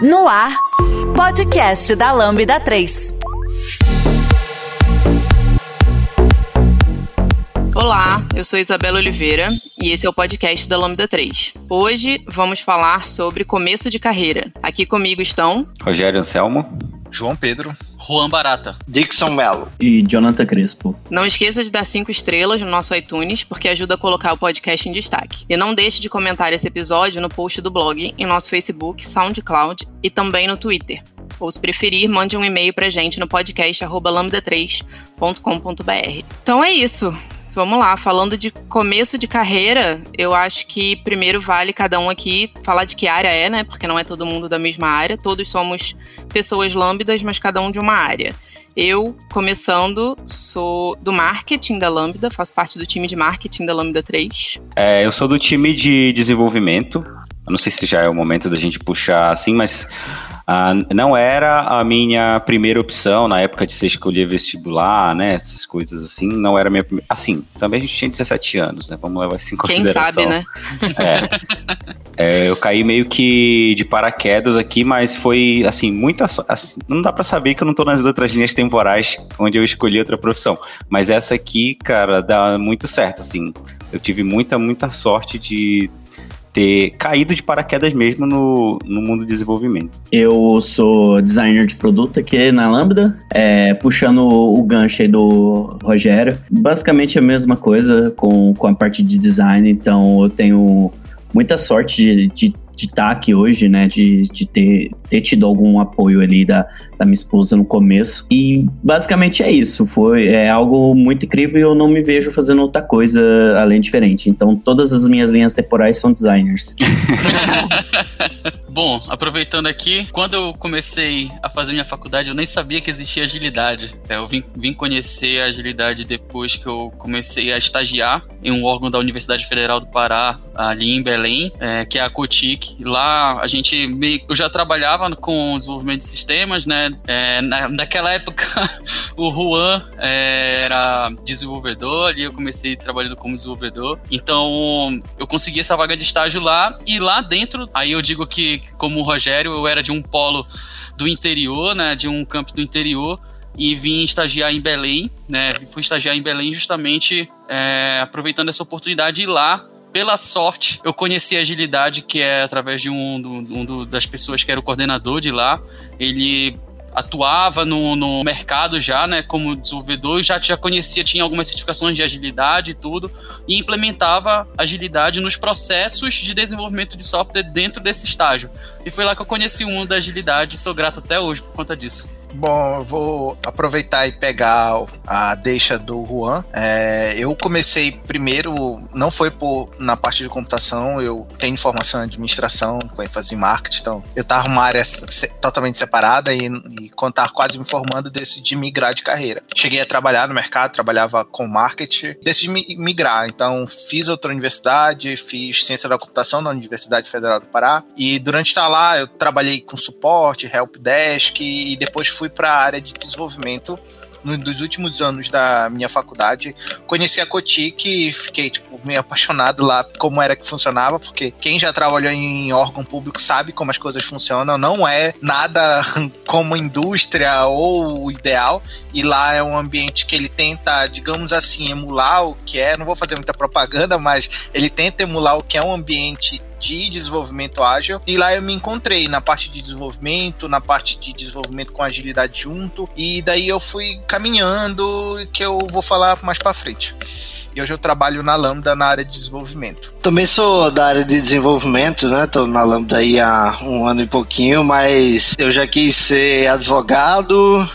No ar, podcast da Lambda 3. Olá, eu sou Isabela Oliveira e esse é o podcast da Lambda 3. Hoje vamos falar sobre começo de carreira. Aqui comigo estão Rogério Anselmo, João Pedro, Juan Barata, Dixon Mello e Jonathan Crespo. Não esqueça de dar cinco estrelas no nosso iTunes, porque ajuda a colocar o podcast em destaque. E não deixe de comentar esse episódio no post do blog, em nosso Facebook, SoundCloud e também no Twitter. Ou se preferir, mande um e-mail pra gente no podcast lambda3.com.br. Então é isso. Vamos lá, falando de começo de carreira, eu acho que primeiro vale cada um aqui falar de que área é, né? Porque não é todo mundo da mesma área, todos somos pessoas lambdas, mas cada um de uma área. Eu, começando, sou do marketing da Lambda, faço parte do time de marketing da Lambda 3. É, eu sou do time de desenvolvimento. Eu não sei se já é o momento da gente puxar assim, mas ah, não era a minha primeira opção na época de você escolher vestibular, né? Essas coisas assim. Não era a minha primeira. Assim, também a gente tinha 17 anos, né? Vamos levar isso em consideração. Quem sabe, né? É, é, eu caí meio que de paraquedas aqui, mas foi assim, muita. Assim, não dá para saber que eu não tô nas outras linhas temporais onde eu escolhi outra profissão. Mas essa aqui, cara, dá muito certo, assim. Eu tive muita, muita sorte de ter caído de paraquedas mesmo no, no mundo do desenvolvimento. Eu sou designer de produto aqui na Lambda, é, puxando o gancho aí do Rogério. Basicamente a mesma coisa com, com a parte de design, então eu tenho muita sorte de, de de estar tá aqui hoje, né? De, de ter, ter tido algum apoio ali da, da minha esposa no começo. E basicamente é isso. Foi é algo muito incrível e eu não me vejo fazendo outra coisa além diferente. Então todas as minhas linhas temporais são designers. Bom, aproveitando aqui, quando eu comecei a fazer minha faculdade, eu nem sabia que existia agilidade. É, eu vim, vim conhecer a agilidade depois que eu comecei a estagiar em um órgão da Universidade Federal do Pará, ali em Belém, é, que é a COTIC. Lá a gente eu já trabalhava com desenvolvimento de sistemas, né? É, na, naquela época o Juan é, era desenvolvedor, ali eu comecei trabalhando como desenvolvedor. Então eu consegui essa vaga de estágio lá e lá dentro, aí eu digo que como o Rogério, eu era de um polo do interior, né, de um campo do interior, e vim estagiar em Belém, né, fui estagiar em Belém justamente é, aproveitando essa oportunidade e lá pela sorte, eu conheci a agilidade, que é através de um, um, um das pessoas que era o coordenador de lá. Ele atuava no, no mercado já, né, como desenvolvedor, já, já conhecia, tinha algumas certificações de agilidade e tudo, e implementava agilidade nos processos de desenvolvimento de software dentro desse estágio. E foi lá que eu conheci o mundo da agilidade e sou grato até hoje por conta disso. Bom, eu vou aproveitar e pegar a deixa do Juan. É, eu comecei primeiro, não foi por na parte de computação, eu tenho formação em administração, com ênfase em marketing, então eu estava numa área totalmente separada e, e quando estava quase me formando, decidi migrar de carreira. Cheguei a trabalhar no mercado, trabalhava com marketing, decidi migrar, então fiz outra universidade, fiz ciência da computação na Universidade Federal do Pará e durante estar lá eu trabalhei com suporte, helpdesk e depois fui para a área de desenvolvimento nos últimos anos da minha faculdade, conheci a Cotic e fiquei, tipo, meio apaixonado lá como era que funcionava, porque quem já trabalhou em órgão público sabe como as coisas funcionam, não é nada como indústria ou o ideal, e lá é um ambiente que ele tenta, digamos assim, emular o que é, não vou fazer muita propaganda, mas ele tenta emular o que é um ambiente de desenvolvimento ágil. E lá eu me encontrei na parte de desenvolvimento, na parte de desenvolvimento com agilidade junto. E daí eu fui caminhando, que eu vou falar mais para frente. E hoje eu trabalho na Lambda na área de desenvolvimento. Também sou da área de desenvolvimento, né? Tô na Lambda aí há um ano e pouquinho, mas eu já quis ser advogado,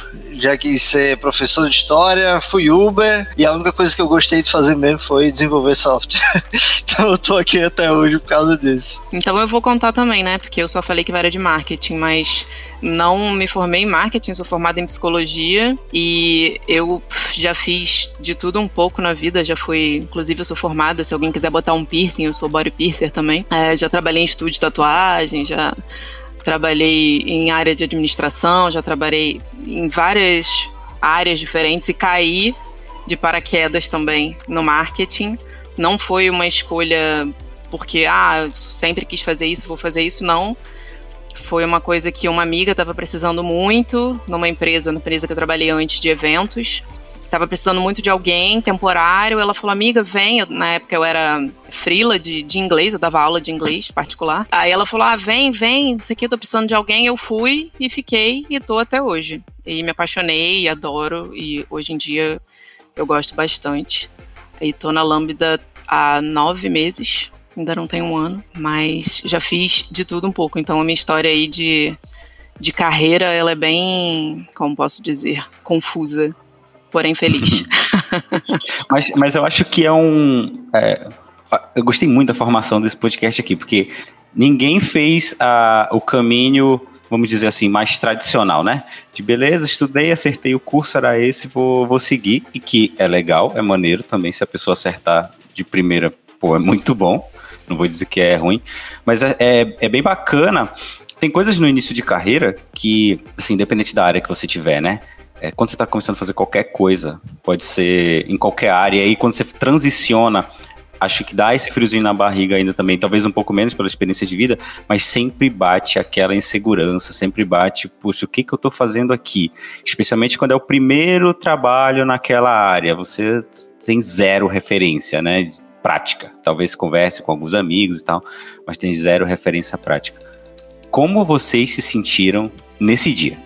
já quis ser professor de história, fui Uber e a única coisa que eu gostei de fazer mesmo foi desenvolver software. então eu tô aqui até hoje por causa disso. Então eu vou contar também, né? Porque eu só falei que era de marketing, mas não me formei em marketing, sou formada em psicologia e eu já fiz de tudo um pouco na vida, já fui, inclusive eu sou formada, se alguém quiser botar um piercing, eu sou body piercer também. É, já trabalhei em estúdio de tatuagem, já trabalhei em área de administração, já trabalhei em várias áreas diferentes e caí de paraquedas também no marketing. Não foi uma escolha porque, ah, sempre quis fazer isso, vou fazer isso, não. Foi uma coisa que uma amiga estava precisando muito numa empresa, na empresa que eu trabalhei antes de eventos. Estava precisando muito de alguém temporário. Ela falou, amiga, vem. Eu, na época eu era frila de, de inglês, eu dava aula de inglês particular. Aí ela falou, ah, vem, vem, isso aqui eu tô precisando de alguém. Eu fui e fiquei e tô até hoje. E me apaixonei, adoro e hoje em dia eu gosto bastante. E tô na Lambda há nove meses, ainda não tem um ano, mas já fiz de tudo um pouco. Então a minha história aí de, de carreira, ela é bem, como posso dizer, confusa, porém feliz. mas, mas eu acho que é um. É, eu gostei muito da formação desse podcast aqui, porque ninguém fez a, o caminho vamos dizer assim, mais tradicional, né? De beleza, estudei, acertei o curso, era esse, vou, vou seguir. E que é legal, é maneiro também, se a pessoa acertar de primeira, pô, é muito bom. Não vou dizer que é ruim, mas é, é, é bem bacana. Tem coisas no início de carreira que, assim, independente da área que você tiver, né? É, quando você está começando a fazer qualquer coisa, pode ser em qualquer área, e aí quando você transiciona acho que dá esse friozinho na barriga ainda também, talvez um pouco menos pela experiência de vida, mas sempre bate aquela insegurança, sempre bate, puxa, o que, que eu tô fazendo aqui? Especialmente quando é o primeiro trabalho naquela área, você tem zero referência, né? Prática. Talvez converse com alguns amigos e tal, mas tem zero referência prática. Como vocês se sentiram nesse dia?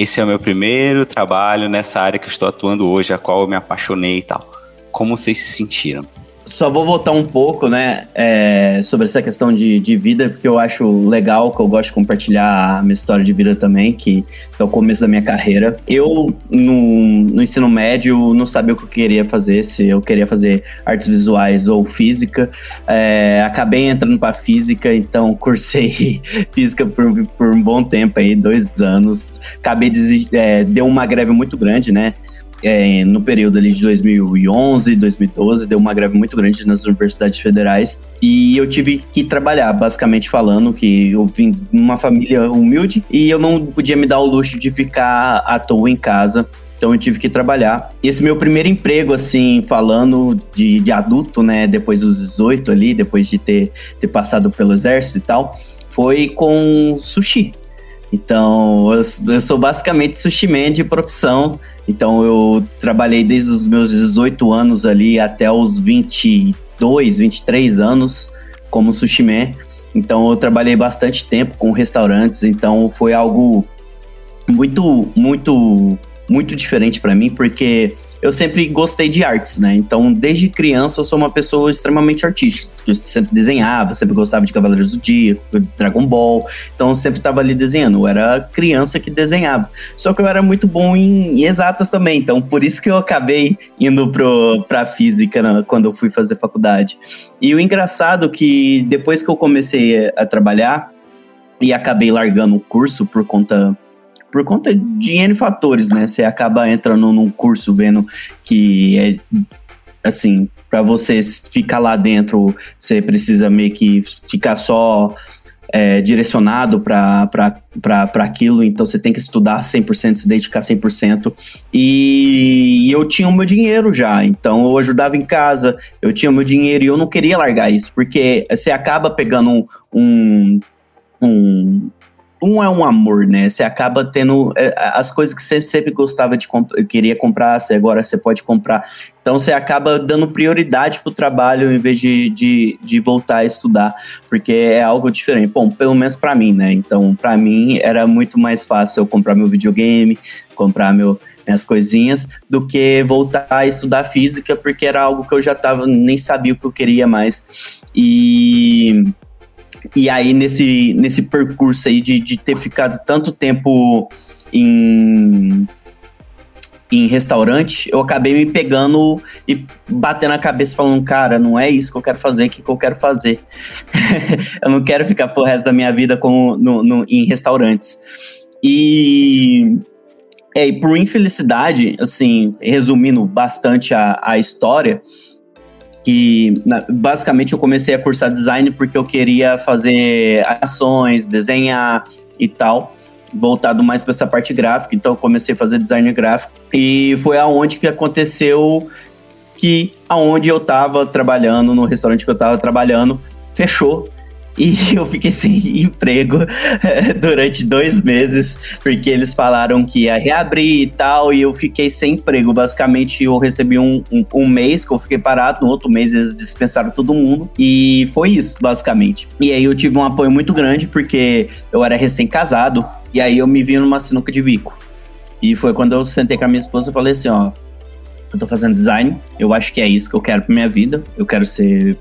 Esse é o meu primeiro trabalho nessa área que estou atuando hoje, a qual eu me apaixonei e tal. Como vocês se sentiram? Só vou voltar um pouco, né, é, sobre essa questão de, de vida, porque eu acho legal, que eu gosto de compartilhar a minha história de vida também, que é o começo da minha carreira. Eu, no, no ensino médio, não sabia o que eu queria fazer, se eu queria fazer artes visuais ou física. É, acabei entrando para física, então cursei física por, por um bom tempo aí, dois anos. Acabei, de, é, deu uma greve muito grande, né, é, no período ali de 2011, 2012, deu uma greve muito grande nas universidades federais e eu tive que trabalhar, basicamente falando que eu vim de uma família humilde e eu não podia me dar o luxo de ficar à toa em casa. Então eu tive que trabalhar. Esse meu primeiro emprego, assim, falando de, de adulto, né? Depois dos 18 ali, depois de ter, ter passado pelo exército e tal, foi com sushi. Então, eu, eu sou basicamente sushi man de profissão. Então, eu trabalhei desde os meus 18 anos ali até os 22, 23 anos como sushi man. Então, eu trabalhei bastante tempo com restaurantes. Então, foi algo muito, muito, muito diferente para mim, porque eu sempre gostei de artes, né? Então, desde criança, eu sou uma pessoa extremamente artística. Eu sempre desenhava, sempre gostava de Cavaleiros do Dia, Dragon Ball. Então, eu sempre estava ali desenhando. Eu era criança que desenhava. Só que eu era muito bom em, exatas também. Então, por isso que eu acabei indo pro, pra física né, quando eu fui fazer faculdade. E o engraçado é que depois que eu comecei a trabalhar e acabei largando o curso por conta por conta de N fatores, né? Você acaba entrando num curso vendo que é assim, para você ficar lá dentro, você precisa meio que ficar só é, direcionado para aquilo, então você tem que estudar 100%, se dedicar 100%. E eu tinha o meu dinheiro já, então eu ajudava em casa, eu tinha o meu dinheiro e eu não queria largar isso, porque você acaba pegando um, um, um um é um amor, né? Você acaba tendo é, as coisas que você sempre gostava de comp queria comprar, você agora você pode comprar. Então você acaba dando prioridade pro trabalho em vez de, de, de voltar a estudar, porque é algo diferente. Bom, pelo menos para mim, né? Então, para mim era muito mais fácil eu comprar meu videogame, comprar meu minhas coisinhas, do que voltar a estudar física, porque era algo que eu já tava, nem sabia o que eu queria mais. E e aí, nesse, nesse percurso aí de, de ter ficado tanto tempo em, em restaurante, eu acabei me pegando e batendo a cabeça falando, cara, não é isso que eu quero fazer, o que, que eu quero fazer. eu não quero ficar pro resto da minha vida com, no, no, em restaurantes. E, é, e por infelicidade, assim, resumindo bastante a, a história, que basicamente eu comecei a cursar design porque eu queria fazer ações, desenhar e tal, voltado mais para essa parte gráfica. Então eu comecei a fazer design gráfico e foi aonde que aconteceu que aonde eu estava trabalhando no restaurante que eu estava trabalhando fechou E eu fiquei sem emprego durante dois meses, porque eles falaram que ia reabrir e tal, e eu fiquei sem emprego. Basicamente, eu recebi um, um, um mês que eu fiquei parado, no outro mês eles dispensaram todo mundo, e foi isso, basicamente. E aí eu tive um apoio muito grande, porque eu era recém-casado, e aí eu me vi numa sinuca de bico. E foi quando eu sentei com a minha esposa e falei assim, ó, eu tô fazendo design, eu acho que é isso que eu quero pra minha vida, eu quero ser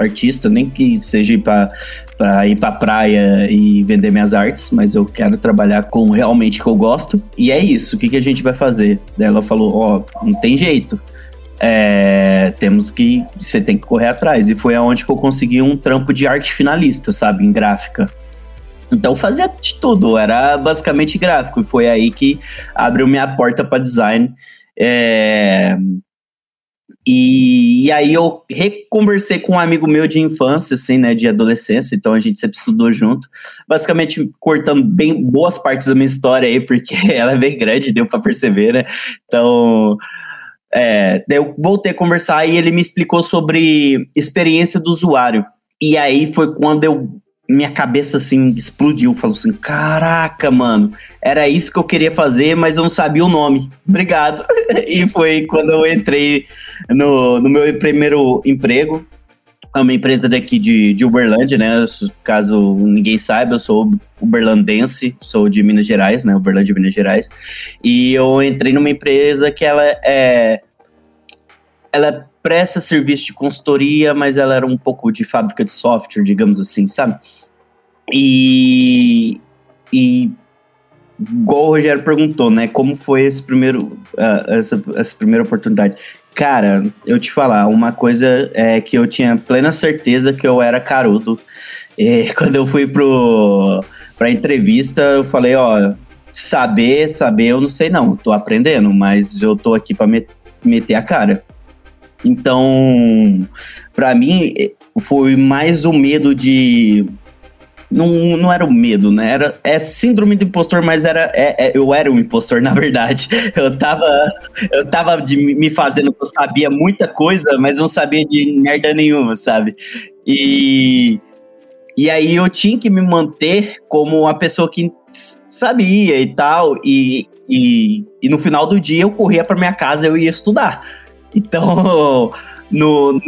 artista, nem que seja para ir para praia e vender minhas artes, mas eu quero trabalhar com realmente que eu gosto. E é isso, o que, que a gente vai fazer? Daí ela falou: Ó, oh, não tem jeito. É, temos que. Você tem que correr atrás. E foi aonde que eu consegui um trampo de arte finalista, sabe? Em gráfica. Então fazia de tudo, era basicamente gráfico. E foi aí que abriu minha porta para design. É, e, e, aí eu reconversei com um amigo meu de infância, assim, né, de adolescência, então a gente sempre estudou junto, basicamente cortando bem boas partes da minha história aí, porque ela é bem grande, deu para perceber, né? Então, é, eu voltei a conversar e ele me explicou sobre experiência do usuário. E aí foi quando eu minha cabeça assim explodiu. Falou assim: caraca, mano, era isso que eu queria fazer, mas eu não sabia o nome. Obrigado. e foi quando eu entrei no, no meu primeiro emprego. É uma empresa daqui de, de Uberlândia, né? Caso ninguém saiba, eu sou uberlandense, sou de Minas Gerais, né? Uberlândia, Minas Gerais. E eu entrei numa empresa que ela é. Ela presta serviço de consultoria, mas ela era um pouco de fábrica de software, digamos assim, sabe? E, e igual o Rogério perguntou, né? Como foi esse primeiro, uh, essa, essa primeira oportunidade? Cara, eu te falar, uma coisa é que eu tinha plena certeza que eu era carudo. E quando eu fui pro, pra entrevista, eu falei, ó, saber, saber, eu não sei não, tô aprendendo, mas eu tô aqui pra meter a cara. Então, para mim, foi mais o medo de não, não era o medo, né? Era, é síndrome do impostor, mas era, é, é, eu era um impostor, na verdade. Eu tava, eu tava de, me fazendo que eu sabia muita coisa, mas não sabia de merda nenhuma, sabe? E, e aí eu tinha que me manter como a pessoa que sabia e tal. E, e, e no final do dia eu corria para minha casa eu ia estudar. Então, no, no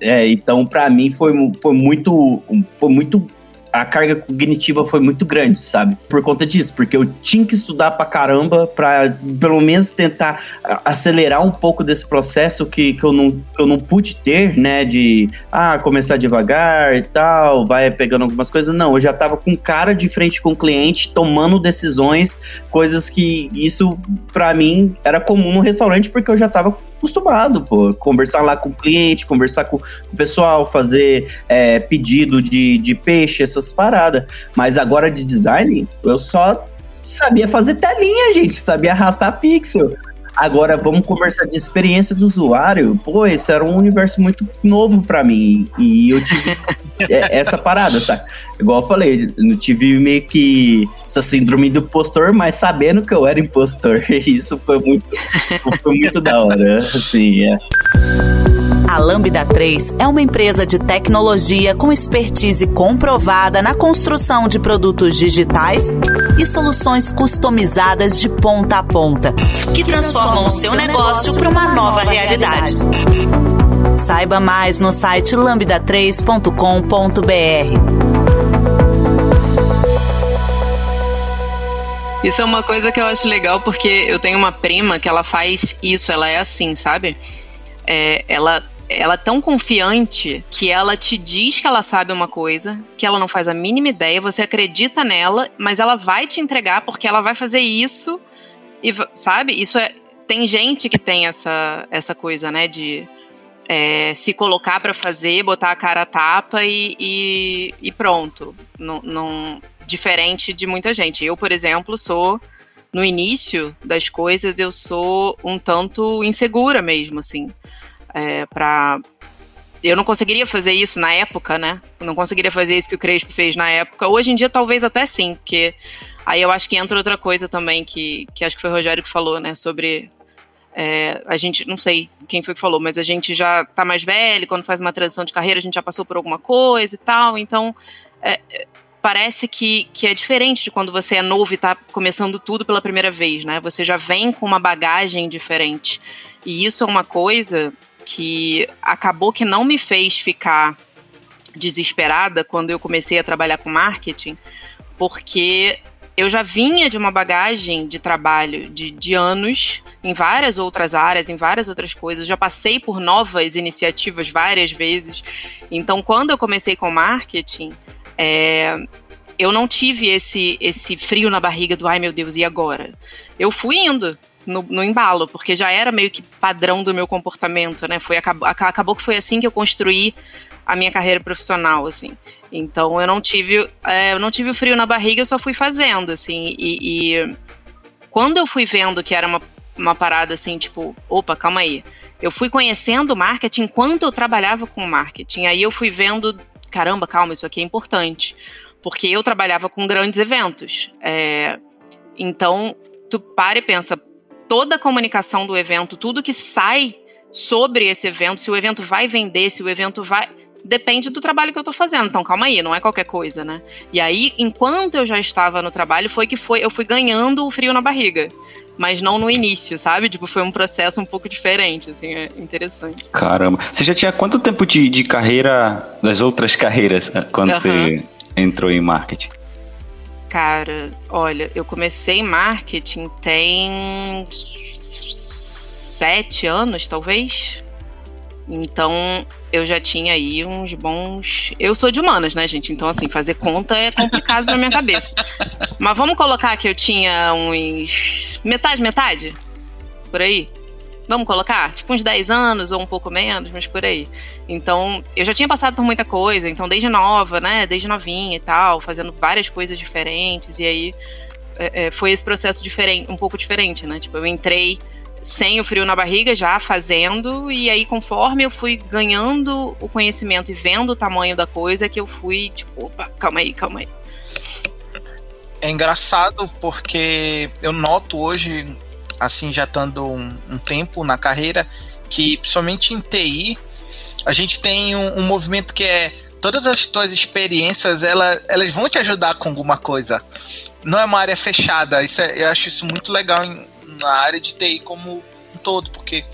é, então para mim foi, foi muito foi muito a carga cognitiva foi muito grande, sabe? Por conta disso, porque eu tinha que estudar pra caramba pra pelo menos tentar acelerar um pouco desse processo que, que, eu, não, que eu não pude ter, né? De ah, começar devagar e tal, vai pegando algumas coisas. Não, eu já tava com cara de frente com o cliente, tomando decisões, coisas que isso para mim era comum no restaurante, porque eu já tava acostumado, pô. Conversar lá com o cliente, conversar com, o pessoal, fazer é, pedido de, de peixe, essas paradas. Mas agora de design, eu só sabia fazer telinha, gente. Sabia arrastar pixel. Agora vamos conversar de experiência do usuário. Pô, esse era um universo muito novo para mim. E eu tive essa parada, sabe? Igual eu falei, eu tive meio que essa síndrome do impostor, mas sabendo que eu era impostor. Isso foi muito, foi muito da hora. Assim, é. A Lambda 3 é uma empresa de tecnologia com expertise comprovada na construção de produtos digitais e soluções customizadas de ponta a ponta, que transformam o seu negócio para uma nova realidade. Saiba mais no site lambda3.com.br. Isso é uma coisa que eu acho legal porque eu tenho uma prima que ela faz isso, ela é assim, sabe? É, ela ela é tão confiante que ela te diz que ela sabe uma coisa, que ela não faz a mínima ideia, você acredita nela, mas ela vai te entregar porque ela vai fazer isso e sabe? Isso é tem gente que tem essa essa coisa, né, de é, se colocar para fazer, botar a cara a tapa e, e, e pronto. Não, não, diferente de muita gente. Eu, por exemplo, sou no início das coisas eu sou um tanto insegura mesmo, assim é, para eu não conseguiria fazer isso na época, né? Eu não conseguiria fazer isso que o Crespo fez na época. Hoje em dia, talvez até sim, porque aí eu acho que entra outra coisa também, que, que acho que foi o Rogério que falou, né? Sobre é, a gente, não sei quem foi que falou, mas a gente já tá mais velho, quando faz uma transição de carreira, a gente já passou por alguma coisa e tal, então é, parece que, que é diferente de quando você é novo e está começando tudo pela primeira vez, né? Você já vem com uma bagagem diferente. E isso é uma coisa que acabou que não me fez ficar desesperada quando eu comecei a trabalhar com marketing, porque eu já vinha de uma bagagem de trabalho de, de anos em várias outras áreas, em várias outras coisas. Já passei por novas iniciativas várias vezes. Então, quando eu comecei com marketing, é, eu não tive esse, esse frio na barriga do ai meu Deus, e agora? Eu fui indo. No, no, embalo, porque já era meio que padrão do meu comportamento, né? Foi, acabou, acabou que foi assim que eu construí a minha carreira profissional, assim. Então eu não tive, é, eu não tive frio na barriga, eu só fui fazendo, assim. E, e, quando eu fui vendo que era uma, uma parada assim, tipo, opa, calma aí. Eu fui conhecendo o marketing enquanto eu trabalhava com marketing. Aí eu fui vendo, caramba, calma, isso aqui é importante. Porque eu trabalhava com grandes eventos. É, então, tu para e pensa, toda a comunicação do evento, tudo que sai sobre esse evento, se o evento vai vender, se o evento vai depende do trabalho que eu tô fazendo. Então, calma aí, não é qualquer coisa, né? E aí, enquanto eu já estava no trabalho, foi que foi, eu fui ganhando o frio na barriga. Mas não no início, sabe? Tipo, foi um processo um pouco diferente, assim, é interessante. Caramba. Você já tinha quanto tempo de, de carreira, das outras carreiras, né, quando uhum. você entrou em marketing? Cara, olha, eu comecei marketing tem sete anos, talvez. Então, eu já tinha aí uns bons. Eu sou de humanas, né, gente? Então, assim, fazer conta é complicado na minha cabeça. Mas vamos colocar que eu tinha uns. Metade, metade? Por aí? Vamos colocar? Tipo uns 10 anos ou um pouco menos, mas por aí. Então, eu já tinha passado por muita coisa, então desde nova, né? Desde novinha e tal, fazendo várias coisas diferentes. E aí é, é, foi esse processo diferente, um pouco diferente, né? Tipo, eu entrei sem o frio na barriga, já fazendo, e aí conforme eu fui ganhando o conhecimento e vendo o tamanho da coisa, que eu fui, tipo, opa, calma aí, calma aí. É engraçado porque eu noto hoje, assim, já estando um, um tempo na carreira, que principalmente em TI, a gente tem um, um movimento que é todas as tuas experiências, ela, elas vão te ajudar com alguma coisa. Não é uma área fechada. Isso é, eu acho isso muito legal em, na área de TI como um todo, porque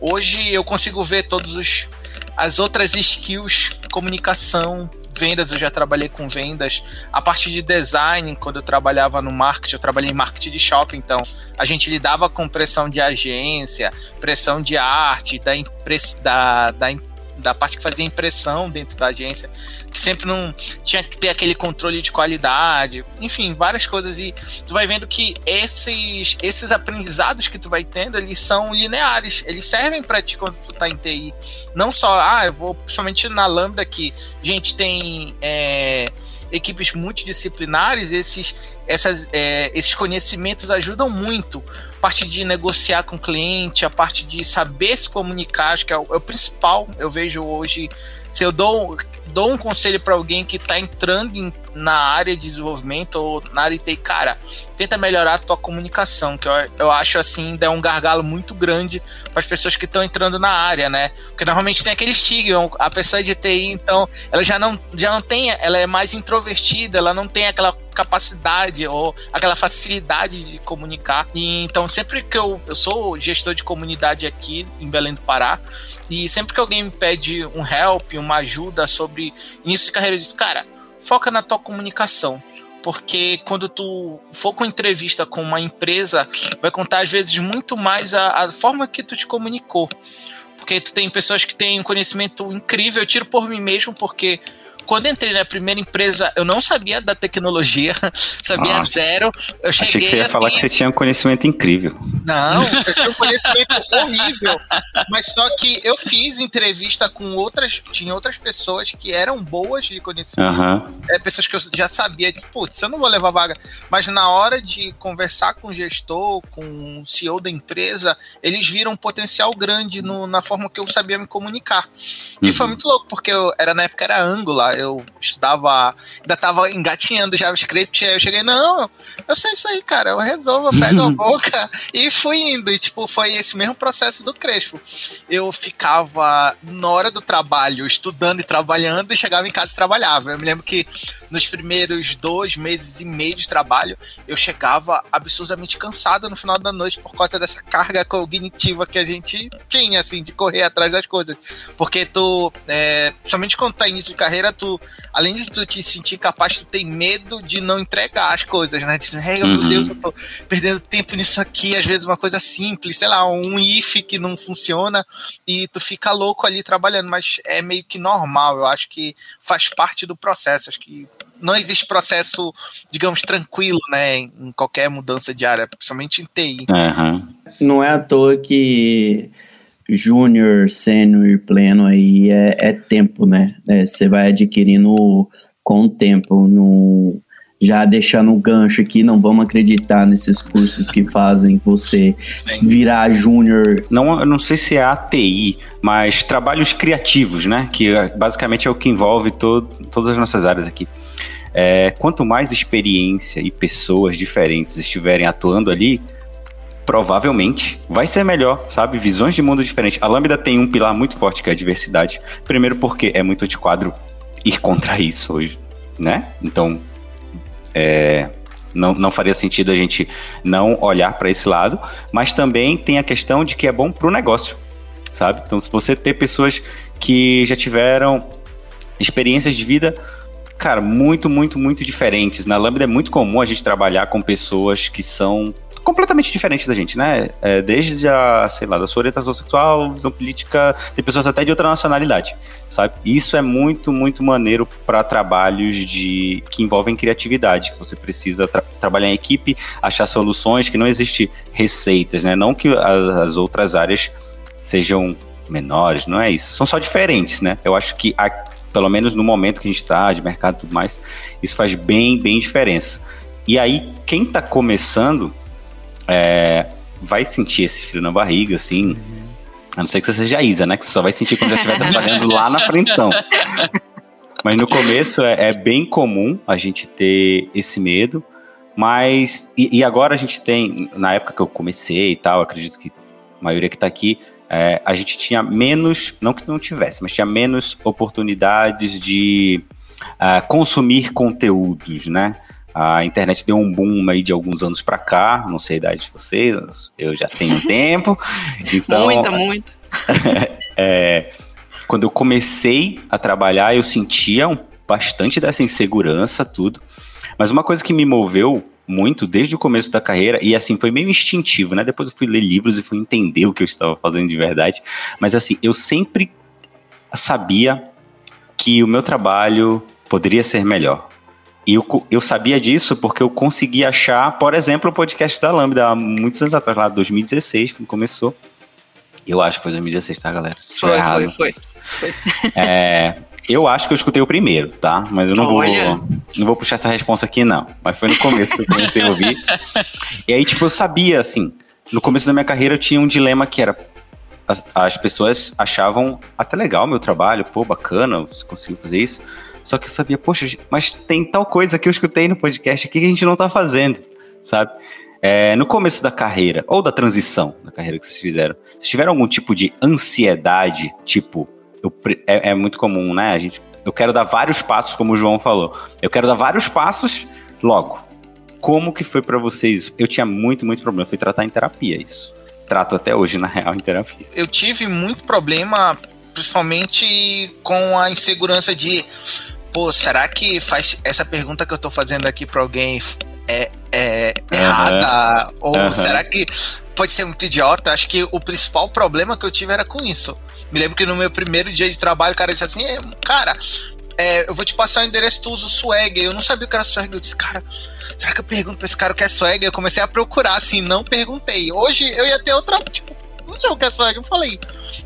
hoje eu consigo ver todos os as outras skills, comunicação, vendas, eu já trabalhei com vendas. A parte de design, quando eu trabalhava no marketing, eu trabalhei em marketing de shopping, então a gente lidava com pressão de agência, pressão de arte, da, da, da da parte que fazia impressão dentro da agência, que sempre não tinha que ter aquele controle de qualidade, enfim, várias coisas. E tu vai vendo que esses, esses aprendizados que tu vai tendo, eles são lineares, eles servem para ti quando tu tá em TI. Não só, ah, eu vou principalmente na Lambda que a gente tem. É, equipes multidisciplinares, esses, essas, é, esses conhecimentos ajudam muito parte de negociar com o cliente, a parte de saber se comunicar, acho que é o, é o principal. Eu vejo hoje, se eu dou, dou um conselho para alguém que está entrando em, na área de desenvolvimento ou na área de TI, cara, tenta melhorar a tua comunicação, que eu, eu acho assim, é um gargalo muito grande para as pessoas que estão entrando na área, né? Porque normalmente tem aquele estigma, a pessoa de TI, então, ela já não, já não tem, ela é mais introvertida, ela não tem aquela capacidade ou aquela facilidade de comunicar. E então, sempre que eu, eu sou gestor de comunidade aqui em Belém do Pará, e sempre que alguém me pede um help, uma ajuda sobre início de carreira, eu diz, cara, foca na tua comunicação. Porque quando tu for com entrevista com uma empresa, vai contar às vezes muito mais a, a forma que tu te comunicou. Porque tu tem pessoas que têm um conhecimento incrível, eu tiro por mim mesmo, porque quando entrei na primeira empresa, eu não sabia da tecnologia, sabia zero. Eu cheguei. Achei que você ia assim, falar que você tinha um conhecimento incrível. Não, eu tinha um conhecimento horrível. Mas só que eu fiz entrevista com outras, tinha outras pessoas que eram boas de conhecimento. Uhum. É, pessoas que eu já sabia, disse, putz, eu não vou levar vaga. Mas na hora de conversar com o gestor, com o CEO da empresa, eles viram um potencial grande no, na forma que eu sabia me comunicar. E uhum. foi muito louco, porque eu, era na época era Angular eu estudava, ainda tava engatinhando JavaScript, aí eu cheguei, não, eu sei isso aí, cara, eu resolvo, eu pego a boca e fui indo. E, tipo, foi esse mesmo processo do Crespo. Eu ficava na hora do trabalho, estudando e trabalhando, e chegava em casa e trabalhava. Eu me lembro que nos primeiros dois meses e meio de trabalho, eu chegava absurdamente cansado no final da noite por causa dessa carga cognitiva que a gente tinha, assim, de correr atrás das coisas. Porque tu, é, somente quando tá início de carreira, tu, além de tu te sentir capaz, tu tem medo de não entregar as coisas, né? De, hey, uhum. meu Deus, eu tô perdendo tempo nisso aqui, às vezes uma coisa simples, sei lá, um if que não funciona e tu fica louco ali trabalhando, mas é meio que normal, eu acho que faz parte do processo, acho que não existe processo, digamos, tranquilo, né, em qualquer mudança de área, principalmente em TI. Uhum. Não é à toa que júnior, sênior, pleno aí é, é tempo, né? É, você é, vai adquirindo com o tempo. No, já deixando o gancho aqui, não vamos acreditar nesses cursos que fazem você virar júnior. Não, eu não sei se é ATI, mas trabalhos criativos, né? Que é, basicamente é o que envolve todo, todas as nossas áreas aqui. É, quanto mais experiência e pessoas diferentes estiverem atuando ali, provavelmente vai ser melhor, sabe? Visões de mundo diferentes. A Lambda tem um pilar muito forte que é a diversidade. Primeiro porque é muito de quadro ir contra isso hoje, né? Então, é, não, não faria sentido a gente não olhar para esse lado, mas também tem a questão de que é bom para o negócio, sabe? Então, se você ter pessoas que já tiveram experiências de vida cara, muito, muito, muito diferentes. Na Lambda é muito comum a gente trabalhar com pessoas que são completamente diferentes da gente, né? É, desde a, sei lá, da sua orientação sexual, visão política, tem pessoas até de outra nacionalidade, sabe? Isso é muito, muito maneiro para trabalhos de que envolvem criatividade, que você precisa tra trabalhar em equipe, achar soluções, que não existe receitas, né? Não que as, as outras áreas sejam menores, não é isso. São só diferentes, né? Eu acho que a, pelo menos no momento que a gente está, de mercado e tudo mais, isso faz bem, bem diferença. E aí, quem está começando é, vai sentir esse frio na barriga, assim. A não ser que você seja a Isa, né? Que você só vai sentir quando já estiver trabalhando lá na frentão. Mas no começo é, é, bem comum a gente ter esse medo. Mas. E, e, agora a gente tem, na época que eu comecei e tal, acredito que a maioria que está aqui é, a gente tinha menos, não que não tivesse, mas tinha menos oportunidades de uh, consumir conteúdos, né? A internet deu um boom aí de alguns anos para cá, não sei a idade de vocês, eu já tenho tempo. Então, muita, muita. é, quando eu comecei a trabalhar, eu sentia um, bastante dessa insegurança, tudo. Mas uma coisa que me moveu muito desde o começo da carreira, e assim, foi meio instintivo, né? Depois eu fui ler livros e fui entender o que eu estava fazendo de verdade. Mas assim, eu sempre sabia que o meu trabalho poderia ser melhor. E eu, eu sabia disso porque eu consegui achar, por exemplo, o podcast da Lambda há muitos anos atrás, lá 2016, quando começou. Eu acho que foi 2016, tá, galera? Se foi, foi, foi, foi. É, eu acho que eu escutei o primeiro, tá? Mas eu não vou não vou puxar essa resposta aqui, não. Mas foi no começo que eu comecei a ouvir. e aí, tipo, eu sabia, assim, no começo da minha carreira eu tinha um dilema que era as, as pessoas achavam até legal o meu trabalho, pô, bacana, você conseguiu fazer isso. Só que eu sabia, poxa, mas tem tal coisa que eu escutei no podcast aqui que a gente não tá fazendo, sabe? É, no começo da carreira, ou da transição da carreira que vocês fizeram, vocês tiveram algum tipo de ansiedade, tipo, eu, é, é, muito comum, né? A gente, eu quero dar vários passos, como o João falou. Eu quero dar vários passos logo. Como que foi para vocês? Eu tinha muito, muito problema. fui tratar em terapia isso. Trato até hoje, na real, em terapia. Eu tive muito problema, principalmente com a insegurança de, pô, será que faz essa pergunta que eu tô fazendo aqui para alguém é, é uhum. errada? Ou uhum. será que pode ser muito idiota? Acho que o principal problema que eu tive era com isso. Me lembro que no meu primeiro dia de trabalho, o cara disse assim: Cara, é, eu vou te passar o endereço, tu usa o swag. Eu não sabia o que era swag. Eu disse, cara, será que eu pergunto pra esse cara o que é swag? Eu comecei a procurar, assim, não perguntei. Hoje eu ia ter outra, tipo, não sei o que é swag, eu falei.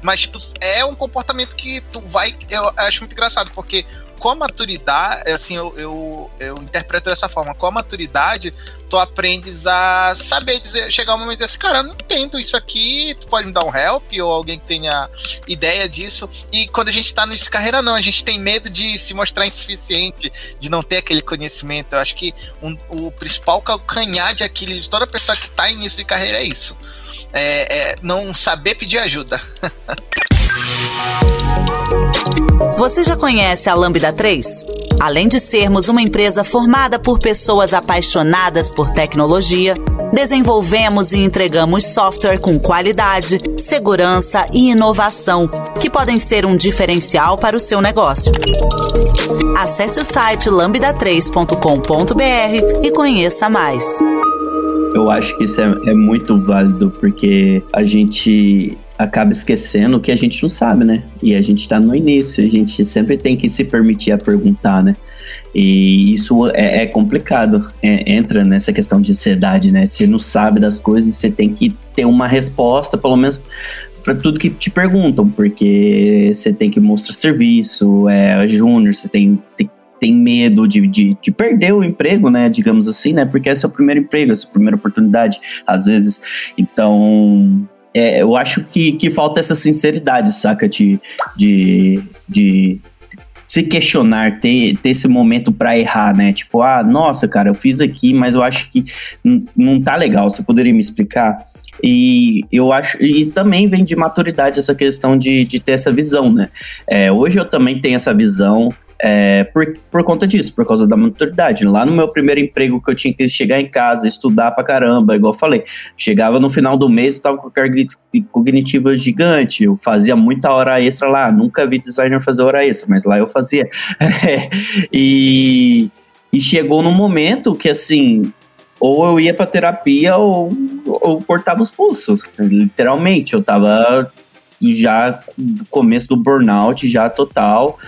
Mas, tipo, é um comportamento que tu vai. Eu acho muito engraçado, porque com a maturidade, assim, eu, eu, eu interpreto dessa forma, com a maturidade, tu aprendes a saber dizer, chegar um momento e dizer assim, cara, eu não entendo isso aqui, tu pode me dar um help, ou alguém que tenha ideia disso. E quando a gente tá no carreira, não, a gente tem medo de se mostrar insuficiente, de não ter aquele conhecimento. Eu acho que um, o principal calcanhar de Aquiles de toda pessoa que tá início de carreira é isso. É, é não saber pedir ajuda. Você já conhece a Lambda 3? Além de sermos uma empresa formada por pessoas apaixonadas por tecnologia, desenvolvemos e entregamos software com qualidade, segurança e inovação, que podem ser um diferencial para o seu negócio. Acesse o site lambda3.com.br e conheça mais. Eu acho que isso é, é muito válido porque a gente acaba esquecendo que a gente não sabe, né? E a gente tá no início, a gente sempre tem que se permitir a perguntar, né? E isso é, é complicado, é, entra nessa questão de ansiedade, né? Você não sabe das coisas, você tem que ter uma resposta, pelo menos para tudo que te perguntam, porque você tem que mostrar serviço, é júnior, você tem, tem, tem medo de, de, de, perder o emprego, né? Digamos assim, né? Porque esse é o primeiro emprego, essa é a primeira oportunidade, às vezes. Então, é, eu acho que, que falta essa sinceridade, saca? De, de, de se questionar, ter, ter esse momento para errar, né? Tipo, ah, nossa, cara, eu fiz aqui, mas eu acho que não tá legal. Você poderia me explicar? E eu acho, e também vem de maturidade essa questão de, de ter essa visão, né? É, hoje eu também tenho essa visão, é, por, por conta disso, por causa da maturidade. Lá no meu primeiro emprego que eu tinha que chegar em casa, estudar pra caramba, igual eu falei, chegava no final do mês, eu tava com carga cognitiva gigante, eu fazia muita hora extra lá, nunca vi designer fazer hora extra, mas lá eu fazia. e, e chegou num momento que assim, ou eu ia pra terapia ou, ou cortava os pulsos, literalmente, eu tava já no começo do burnout, já total,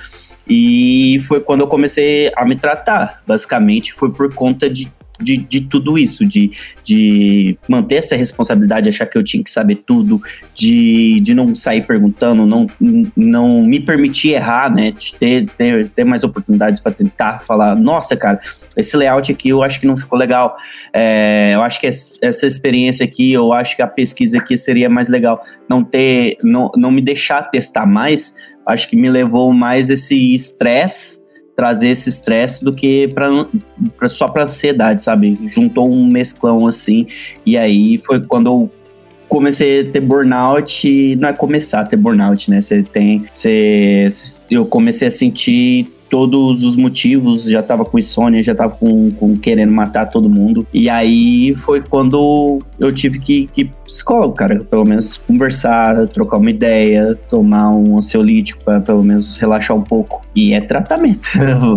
e foi quando eu comecei a me tratar. Basicamente, foi por conta de de, de tudo isso, de, de manter essa responsabilidade, achar que eu tinha que saber tudo, de, de não sair perguntando, não, não me permitir errar, né? De ter, ter, ter mais oportunidades para tentar falar, nossa, cara, esse layout aqui eu acho que não ficou legal. É, eu acho que essa experiência aqui, eu acho que a pesquisa aqui seria mais legal. Não ter, não, não me deixar testar mais, acho que me levou mais esse estresse trazer esse estresse do que pra, pra, só para ansiedade, sabe? Juntou um mesclão assim, e aí foi quando eu comecei a ter burnout, não é começar a ter burnout, né? Você tem, você, eu comecei a sentir todos os motivos, já tava com insônia, já tava com, com querendo matar todo mundo. E aí foi quando eu tive que, que psicólogo, cara, pelo menos conversar, trocar uma ideia, tomar um ansiolítico para pelo menos relaxar um pouco. E é tratamento.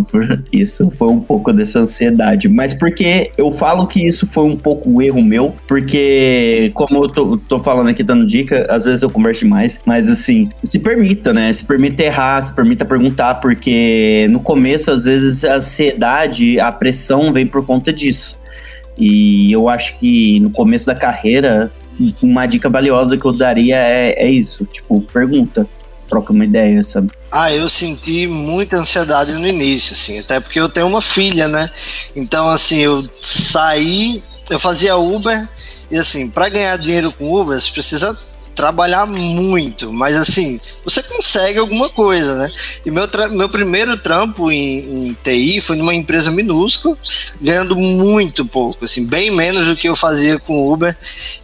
isso foi um pouco dessa ansiedade. Mas porque eu falo que isso foi um pouco o erro meu, porque como eu tô, tô falando aqui dando dica, às vezes eu converso demais, mas assim, se permita, né? Se permita errar, se permita perguntar, porque no começo, às vezes, a ansiedade, a pressão vem por conta disso. E eu acho que no começo da carreira, uma dica valiosa que eu daria é, é isso: tipo, pergunta, troca uma ideia, sabe? Ah, eu senti muita ansiedade no início, assim, até porque eu tenho uma filha, né? Então, assim, eu saí, eu fazia Uber, e assim, para ganhar dinheiro com Uber, você precisa trabalhar muito, mas assim, você consegue alguma coisa, né? E meu, meu primeiro trampo em, em, TI foi numa empresa minúscula, ganhando muito pouco, assim, bem menos do que eu fazia com Uber.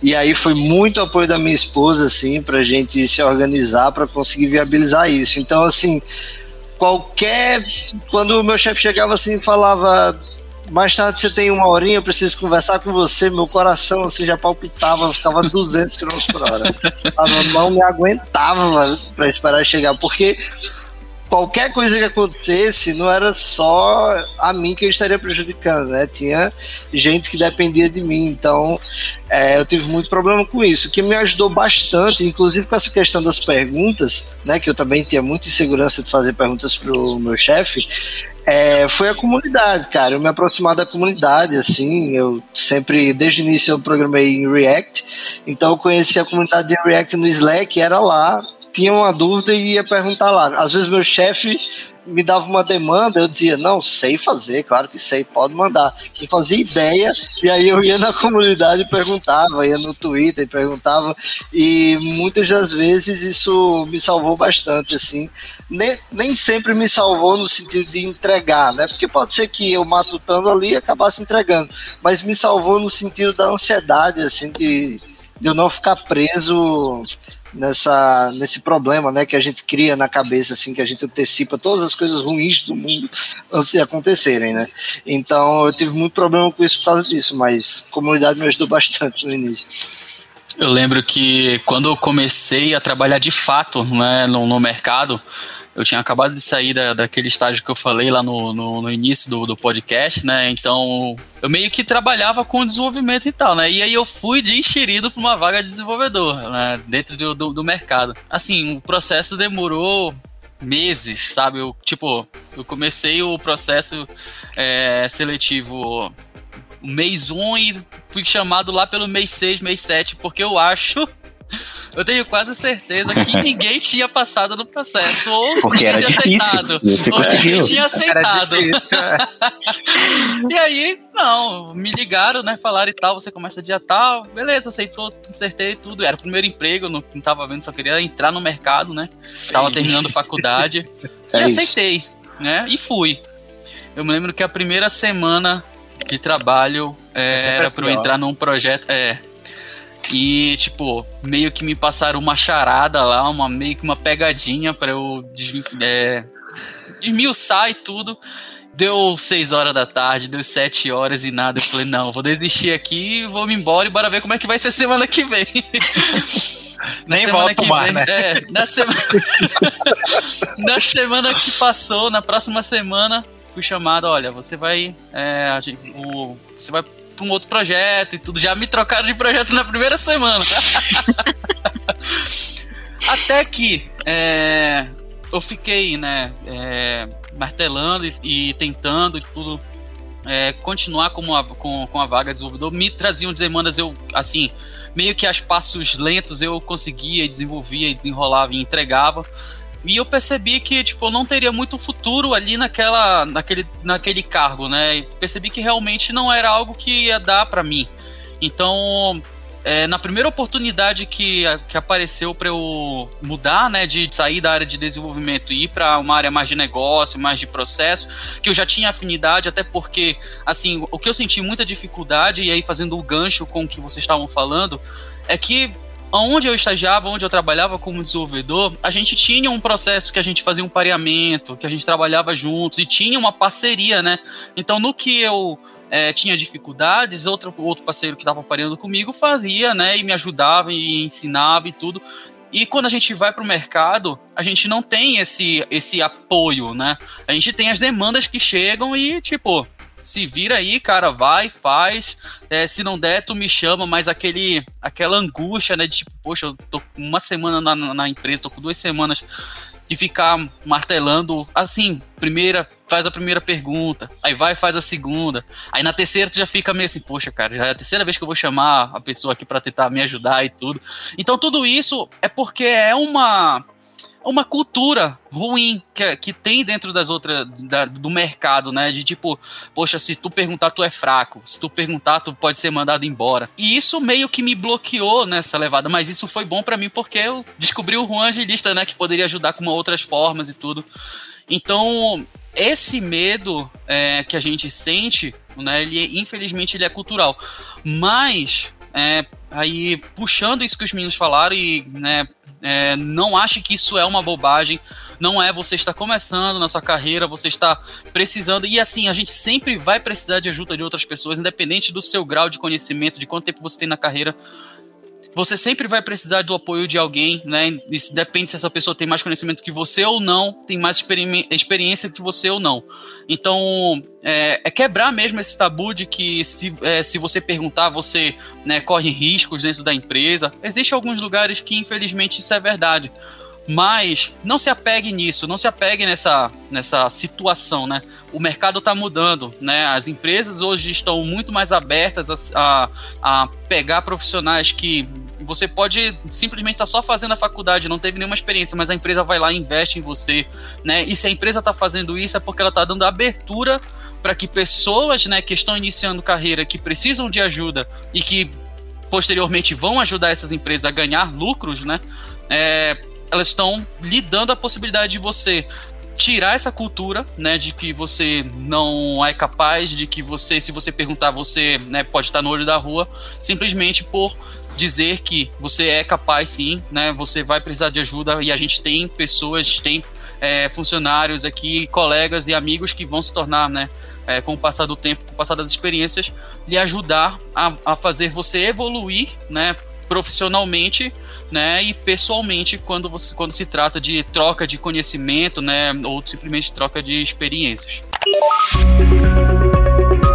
E aí foi muito apoio da minha esposa, assim, pra gente se organizar para conseguir viabilizar isso. Então, assim, qualquer. Quando o meu chefe chegava assim e falava mais tarde você tem uma horinha, eu preciso conversar com você. Meu coração assim, já palpitava, ficava 200 km por hora. A não me aguentava para esperar chegar, porque qualquer coisa que acontecesse não era só a mim que eu estaria prejudicando, né? Tinha gente que dependia de mim, então é, eu tive muito problema com isso, que me ajudou bastante, inclusive com essa questão das perguntas, né? Que eu também tinha muita insegurança de fazer perguntas pro meu chefe é, foi a comunidade, cara. Eu me aproximar da comunidade, assim. Eu sempre, desde o início, eu programei em React. Então, eu conheci a comunidade de React no Slack, era lá. Tinha uma dúvida e ia perguntar lá. Às vezes, meu chefe me dava uma demanda, eu dizia, não, sei fazer, claro que sei, pode mandar. Eu fazia ideia, e aí eu ia na comunidade e perguntava, ia no Twitter e perguntava, e muitas das vezes isso me salvou bastante, assim. Nem, nem sempre me salvou no sentido de entregar, né? Porque pode ser que eu matutando ali acabasse entregando, mas me salvou no sentido da ansiedade, assim, de, de eu não ficar preso nessa nesse problema, né, que a gente cria na cabeça assim, que a gente antecipa todas as coisas ruins do mundo antes de acontecerem, né? Então, eu tive muito problema com isso por causa disso, mas a comunidade me ajudou bastante no início. Eu lembro que quando eu comecei a trabalhar de fato né, no, no mercado, eu tinha acabado de sair da, daquele estágio que eu falei lá no, no, no início do, do, podcast, né? Então, eu meio que trabalhava com desenvolvimento e tal, né? E aí eu fui de enxerido para uma vaga de desenvolvedor, né? Dentro do, do, do mercado. Assim, o processo demorou meses, sabe? Eu, tipo, eu comecei o processo é, seletivo mês 1 um e fui chamado lá pelo mês 6, mês 7, porque eu acho eu tenho quase certeza que ninguém tinha passado no processo. Ou Porque era tinha difícil. aceitado. Você ou conseguiu. ninguém tinha aceitado. É. E aí, não, me ligaram, né? Falaram e tal, você começa dia tal. Beleza, aceitou, acertei tudo. Era o primeiro emprego, não, não tava vendo, só queria entrar no mercado, né? Tava terminando faculdade. É e isso. aceitei, né? E fui. Eu me lembro que a primeira semana de trabalho é, era pra eu entrar num projeto. É. E, tipo, meio que me passaram uma charada lá, uma meio que uma pegadinha pra eu é, desmiuçar e tudo. Deu 6 horas da tarde, deu 7 horas e nada. Eu falei, não, vou desistir aqui, vou me embora e bora ver como é que vai ser semana que vem. Na Nem volta pro mar, vem- né? É, na semana. na semana que passou, na próxima semana, fui chamado, olha, você vai. é, a gente- o- você vai pra um outro projeto e tudo. Já me trocaram de projeto na primeira semana. Até que é, eu fiquei, né, é, martelando e, e tentando e tudo é, continuar como a- com, com a vaga de desenvolvedor. Me traziam demandas, eu, assim, meio que a passos lentos eu conseguia desenvolvia e desenrolava e entregava. E eu percebi que, tipo, não teria muito futuro ali naquela, naquele, naquele cargo, né? E percebi que realmente não era algo que ia dar pra mim. Então, é, na primeira oportunidade que, que apareceu para eu mudar, né, de sair da área de desenvolvimento e ir para uma área mais de negócio, mais de processo, que eu já tinha afinidade, até porque, assim, o que eu senti muita dificuldade, e aí fazendo o gancho com o que vocês estavam falando, é que onde eu estagiava, onde eu trabalhava como desenvolvedor, a gente tinha um processo que a gente fazia um pareamento, que a gente trabalhava juntos e tinha uma parceria, né? Então, no que eu é, tinha dificuldades, outro, outro parceiro que estava pareando comigo fazia, né? E me ajudava e ensinava e tudo. E quando a gente vai para o mercado, a gente não tem esse, esse apoio, né? A gente tem as demandas que chegam e, tipo, se vira aí, cara, vai, faz. É, se não der, tu me chama, mas aquele, aquela angústia, né? De tipo, poxa, eu tô uma semana na, na- empresa, tô com duas semanas de ficar martelando, assim, primeira, faz a primeira pergunta, aí vai faz a segunda, aí na terceira tu já fica meio assim, poxa, cara, já é a terceira vez que eu vou chamar a pessoa aqui para tentar me ajudar e tudo. Então tudo isso é porque é uma uma cultura ruim que, que tem dentro das outras da- do mercado, né? De tipo, poxa, se tu perguntar, tu é fraco. Se tu perguntar, tu pode ser mandado embora. E isso meio que me bloqueou nessa levada, mas isso foi bom pra mim porque eu descobri o Juan Angelista, né? Que poderia ajudar com outras formas e tudo. Então, esse medo é, que a gente sente, né? Ele, infelizmente, ele é cultural. Mas, é, aí, puxando isso que os meninos falaram e, né? é, não ache que isso é uma bobagem. Não é você está começando na sua carreira, você está precisando. E assim, a gente sempre vai precisar de ajuda de outras pessoas, independente do seu grau de conhecimento, de quanto tempo você tem na carreira. Você sempre vai precisar do apoio de alguém, né? Isso depende se essa pessoa tem mais conhecimento que você ou não, tem mais experi- experiência que você ou não. Então, é, é quebrar mesmo esse tabu de que se, é, se você perguntar, você né, corre riscos dentro da empresa. Existem alguns lugares que, infelizmente, isso é verdade. Mas não se apegue nisso, não se apegue nessa, nessa situação, né? O mercado está mudando, né? As empresas hoje estão muito mais abertas a, a, a pegar profissionais que você pode simplesmente estar tá só fazendo a faculdade, não teve nenhuma experiência, mas a empresa vai lá e investe em você, né? E se a empresa está fazendo isso é porque ela está dando abertura para que pessoas, né, que estão iniciando carreira, que precisam de ajuda e que posteriormente vão ajudar essas empresas a ganhar lucros, né? É, elas estão lhe dando a possibilidade de você tirar essa cultura, né, de que você não é capaz, de que você, se você perguntar, você né, pode estar no olho da rua, simplesmente por dizer que você é capaz sim, né, você vai precisar de ajuda e a gente tem pessoas, tem é, funcionários aqui, colegas e amigos que vão se tornar, né, é, com o passar do tempo, com o passar das experiências, lhe ajudar a, a fazer você evoluir, né, profissionalmente, né, e pessoalmente quando você quando se trata de troca de conhecimento, né, ou simplesmente troca de experiências.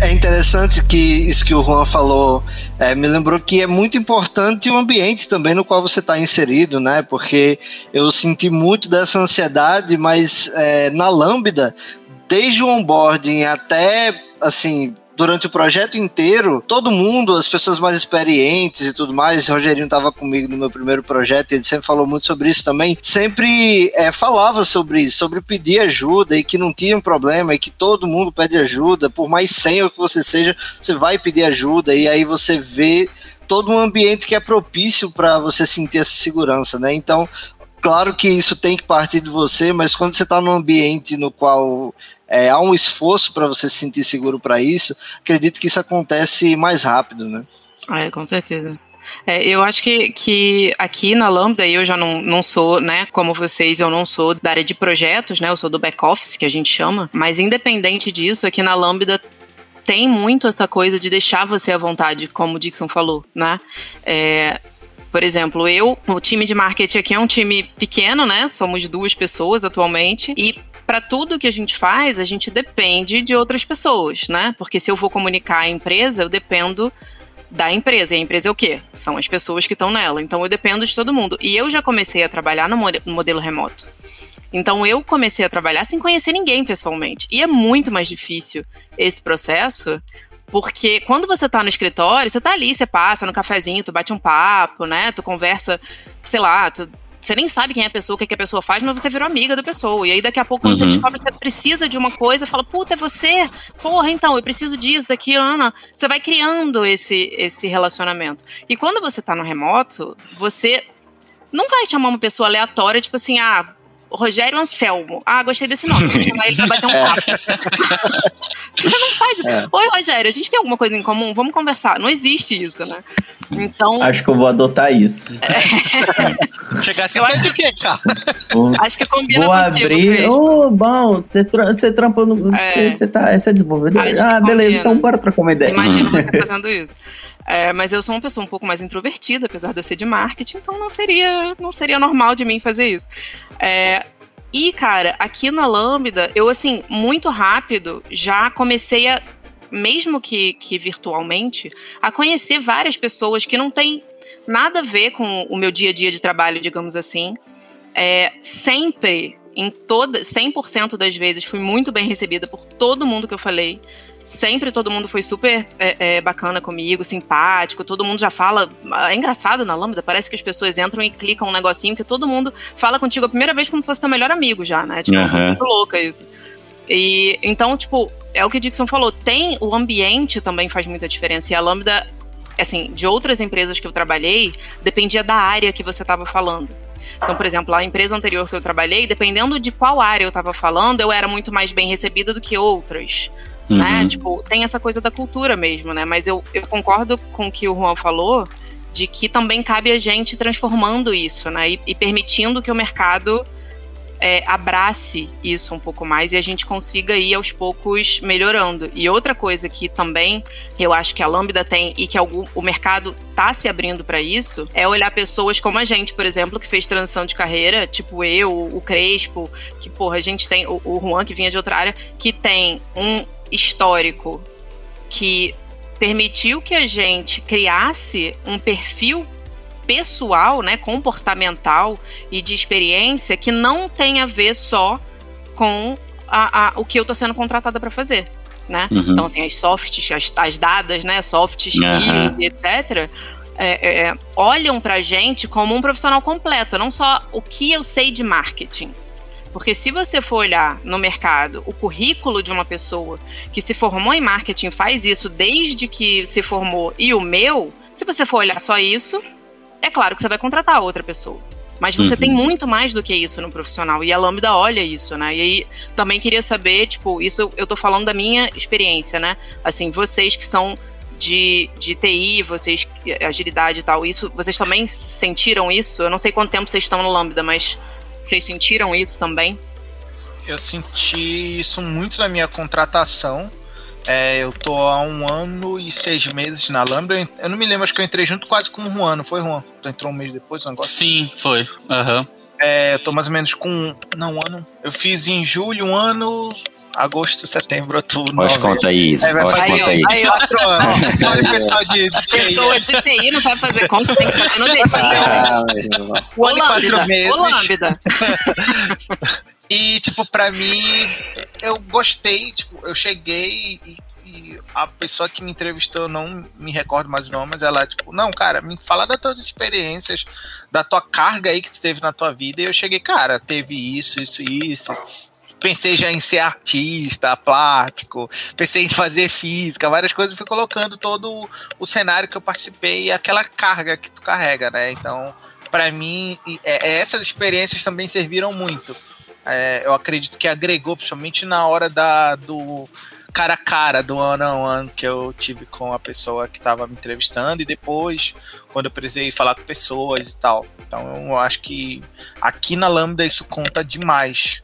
É interessante que isso que o Juan falou é, me lembrou que é muito importante o ambiente também no qual você está inserido, né? Porque eu senti muito dessa ansiedade, mas é, na Lambda, desde o onboarding até assim durante o projeto inteiro, todo mundo, as pessoas mais experientes e tudo mais, Rogerinho estava comigo no meu primeiro projeto e ele sempre falou muito sobre isso também, sempre é, falava sobre isso, sobre pedir ajuda e que não tinha um problema e que todo mundo pede ajuda, por mais senhor que você seja, você vai pedir ajuda e aí você vê todo um ambiente que é propício para você sentir essa segurança, né? Então, claro que isso tem que partir de você, mas quando você está num ambiente no qual é, há um esforço para você se sentir seguro para isso, acredito que isso acontece mais rápido, né? É, com certeza. É, eu acho que, que aqui na Lambda eu já não, não sou, né, como vocês, eu não sou da área de projetos, né, eu sou do back-office, que a gente chama, mas independente disso, aqui na Lambda tem muito essa coisa de deixar você à vontade, como o Dixon falou, né? É, por exemplo, eu, o time de marketing aqui é um time pequeno, né? Somos duas pessoas atualmente. E para tudo que a gente faz, a gente depende de outras pessoas, né? Porque se eu vou comunicar a empresa, eu dependo da empresa. E a empresa é o quê? São as pessoas que estão nela. Então eu dependo de todo mundo. E eu já comecei a trabalhar no modelo remoto. Então eu comecei a trabalhar sem conhecer ninguém pessoalmente. E é muito mais difícil esse processo, porque quando você tá no escritório, você tá ali, você passa no cafezinho, tu bate um papo, né? Tu conversa, sei lá, tu você nem sabe quem é a pessoa, o que, é que a pessoa faz, mas você virou amiga da pessoa. E aí daqui a pouco, quando uhum. você descobre que você precisa de uma coisa, fala, puta, é você? Porra, então, eu preciso disso, daquilo, Ana. Você vai criando esse, esse relacionamento. E quando você tá no remoto, você não vai chamar uma pessoa aleatória, tipo assim, ah, Rogério Anselmo. Ah, gostei desse nome. Vou chamar ele pra bater um é. papo. Você não faz. É. Oi, Rogério, a gente tem alguma coisa em comum? Vamos conversar. Não existe isso, né? Então. Acho que eu vou adotar isso. É. Chegar assim, acho que, cara. Acho que combina Vou abrir. Ô, oh, bom, você, tra você trampa no. Você, é. você, tá, você é desenvolvedor? Ah, beleza, então bora trocar uma ideia. Imagina você fazendo isso. É, mas eu sou uma pessoa um pouco mais introvertida, apesar de eu ser de marketing, então não seria, não seria normal de mim fazer isso. É, e, cara, aqui na Lambda, eu, assim, muito rápido já comecei a, mesmo que, que virtualmente, a conhecer várias pessoas que não têm nada a ver com o meu dia a dia de trabalho, digamos assim. É, sempre, em toda, 100% das vezes, fui muito bem recebida por todo mundo que eu falei. Sempre todo mundo foi super é, é, bacana comigo, simpático, todo mundo já fala. É engraçado na Lambda, parece que as pessoas entram e clicam um negocinho que todo mundo fala contigo a primeira vez como se fosse teu melhor amigo já, né? Tipo, uhum. é muito louca isso. E então, tipo, é o que o Dixon falou, tem o ambiente também faz muita diferença. E a Lambda, assim, de outras empresas que eu trabalhei, dependia da área que você estava falando. Então, por exemplo, a empresa anterior que eu trabalhei, dependendo de qual área eu estava falando, eu era muito mais bem recebida do que outras. Uhum. Né? Tipo, tem essa coisa da cultura mesmo, né? Mas eu, eu concordo com o que o Juan falou, de que também cabe a gente transformando isso, né? E, e permitindo que o mercado é, abrace isso um pouco mais e a gente consiga ir aos poucos melhorando. E outra coisa que também eu acho que a Lambda tem e que algum, o mercado está se abrindo para isso é olhar pessoas como a gente, por exemplo, que fez transição de carreira, tipo eu, o Crespo, que porra, a gente tem, o, o Juan que vinha de outra área, que tem um histórico que permitiu que a gente criasse um perfil pessoal, né, comportamental e de experiência que não tem a ver só com a, a, o que eu estou sendo contratada para fazer. Né? Uhum. Então, assim, as softs, as, as dadas, né, soft skills uhum. e etc., é, é, olham para a gente como um profissional completo, não só o que eu sei de marketing. Porque se você for olhar no mercado o currículo de uma pessoa que se formou em marketing, faz isso desde que se formou, e o meu, se você for olhar só isso, é claro que você vai contratar outra pessoa. Mas você uhum. tem muito mais do que isso no profissional. E a Lambda olha isso, né? E aí também queria saber, tipo, isso eu tô falando da minha experiência, né? Assim, vocês que são de, de TI, vocês, agilidade e tal, isso, vocês também sentiram isso? Eu não sei quanto tempo vocês estão no Lambda, mas vocês sentiram isso também? Eu senti isso muito na minha contratação. É, eu tô há um ano e seis meses na Lambda. Eu não me lembro, acho que eu entrei junto quase com o Juan, não foi, Juan? Tu entrou um mês depois, um negócio? Sim, foi. Aham. Uhum. É, eu tô mais ou menos com. Não, um ano. Eu fiz em julho, um ano, agosto, setembro, outubro. Pode conta aí, Aí vai fazer conta aí. aí quatro anos. Olha o pessoal de, de Pessoa de TI não sabe fazer conta, tem que fazer no dedinho. Ah, o ano e quatro meses. e, tipo, pra mim, eu gostei, tipo, eu cheguei e, e a pessoa que me entrevistou, não me recordo mais o nome, mas ela, tipo, não, cara, me fala das tuas experiências, da tua carga aí que tu teve na tua vida. E eu cheguei, cara, teve isso, isso, isso pensei já em ser artista, plástico, pensei em fazer física, várias coisas, fui colocando todo o cenário que eu participei e aquela carga que tu carrega, né? Então, para mim, é, é, essas experiências também serviram muito. É, eu acredito que agregou, principalmente na hora da, do cara a cara, do one on one que eu tive com a pessoa que estava me entrevistando e depois, quando eu precisei falar com pessoas e tal. Então, eu acho que aqui na Lambda isso conta demais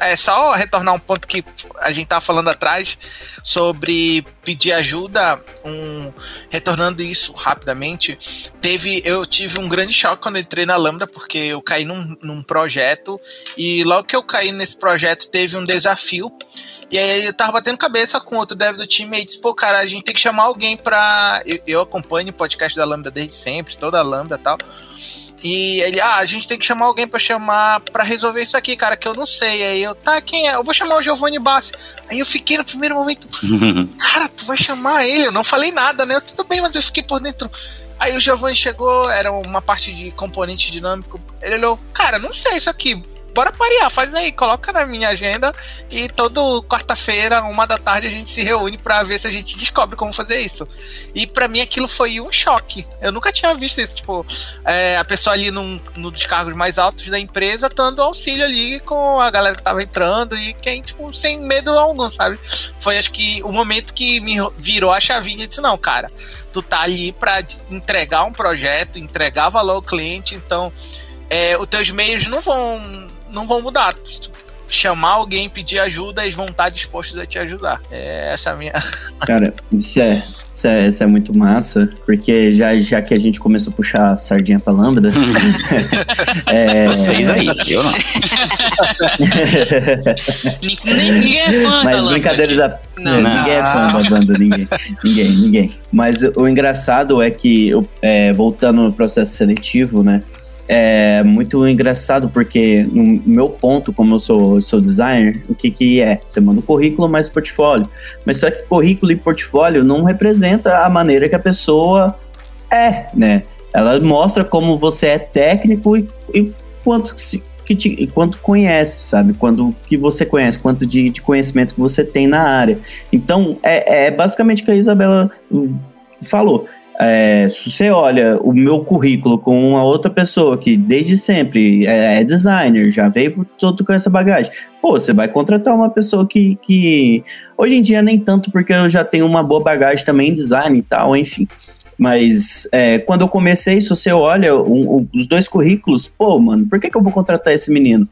é só retornar um ponto que a gente estava falando atrás sobre pedir ajuda, um, retornando isso rapidamente, teve, eu tive um grande choque quando entrei na Lambda, porque eu caí num, num projeto, e logo que eu caí nesse projeto teve um desafio, e aí eu tava batendo cabeça com outro dev do time e disse, pô, cara, a gente tem que chamar alguém pra. Eu, eu acompanho o podcast da Lambda desde sempre, toda a Lambda e tal. E ele, ah, a gente tem que chamar alguém para chamar para resolver isso aqui, cara, que eu não sei. Aí eu, tá, quem é? Eu vou chamar o Giovanni Bassi. Aí eu fiquei no primeiro momento, cara, tu vai chamar ele? Eu não falei nada, né? Eu, Tudo bem, mas eu fiquei por dentro. Aí o Giovanni chegou, era uma parte de componente dinâmico. Ele olhou, cara, não sei isso aqui bora parear, faz aí, coloca na minha agenda e todo quarta-feira, uma da tarde, a gente se reúne para ver se a gente descobre como fazer isso. E para mim aquilo foi um choque. Eu nunca tinha visto isso, tipo, é, a pessoa ali num, no dos cargos mais altos da empresa dando auxílio ali com a galera que tava entrando e quem, tipo, sem medo algum, sabe? Foi acho que o momento que me virou a chavinha e disse, não, cara, tu tá ali para entregar um projeto, entregar valor ao cliente, então é, os teus meios não vão não vão mudar. Se tu chamar alguém, pedir ajuda, eles vão estar dispostos a te ajudar. É essa a minha. Cara, isso é, isso é, isso é muito massa, porque já, já que a gente começou a puxar a sardinha pra lambda. é... Vocês aí, eu não. ninguém é fã Mas da brincadeiras a... não, não. Ninguém é fã da banda, ninguém. ninguém, ninguém. Mas o engraçado é que, é, voltando no processo seletivo, né? É muito engraçado porque no meu ponto, como eu sou, sou designer, o que que é? Você manda um currículo mais portfólio. Mas só que currículo e portfólio não representa a maneira que a pessoa é, né? Ela mostra como você é técnico e, e quanto que te, quanto conhece, sabe? Quando que você conhece, quanto de, de conhecimento que você tem na área. Então, é, é basicamente o que a Isabela falou. É, se você olha o meu currículo com uma outra pessoa que desde sempre é, é designer, já veio todo com essa bagagem, pô, você vai contratar uma pessoa que, que hoje em dia nem tanto porque eu já tenho uma boa bagagem também em design e tal, enfim. Mas é, quando eu comecei, se você olha um, um, os dois currículos, pô, mano, por que, que eu vou contratar esse menino?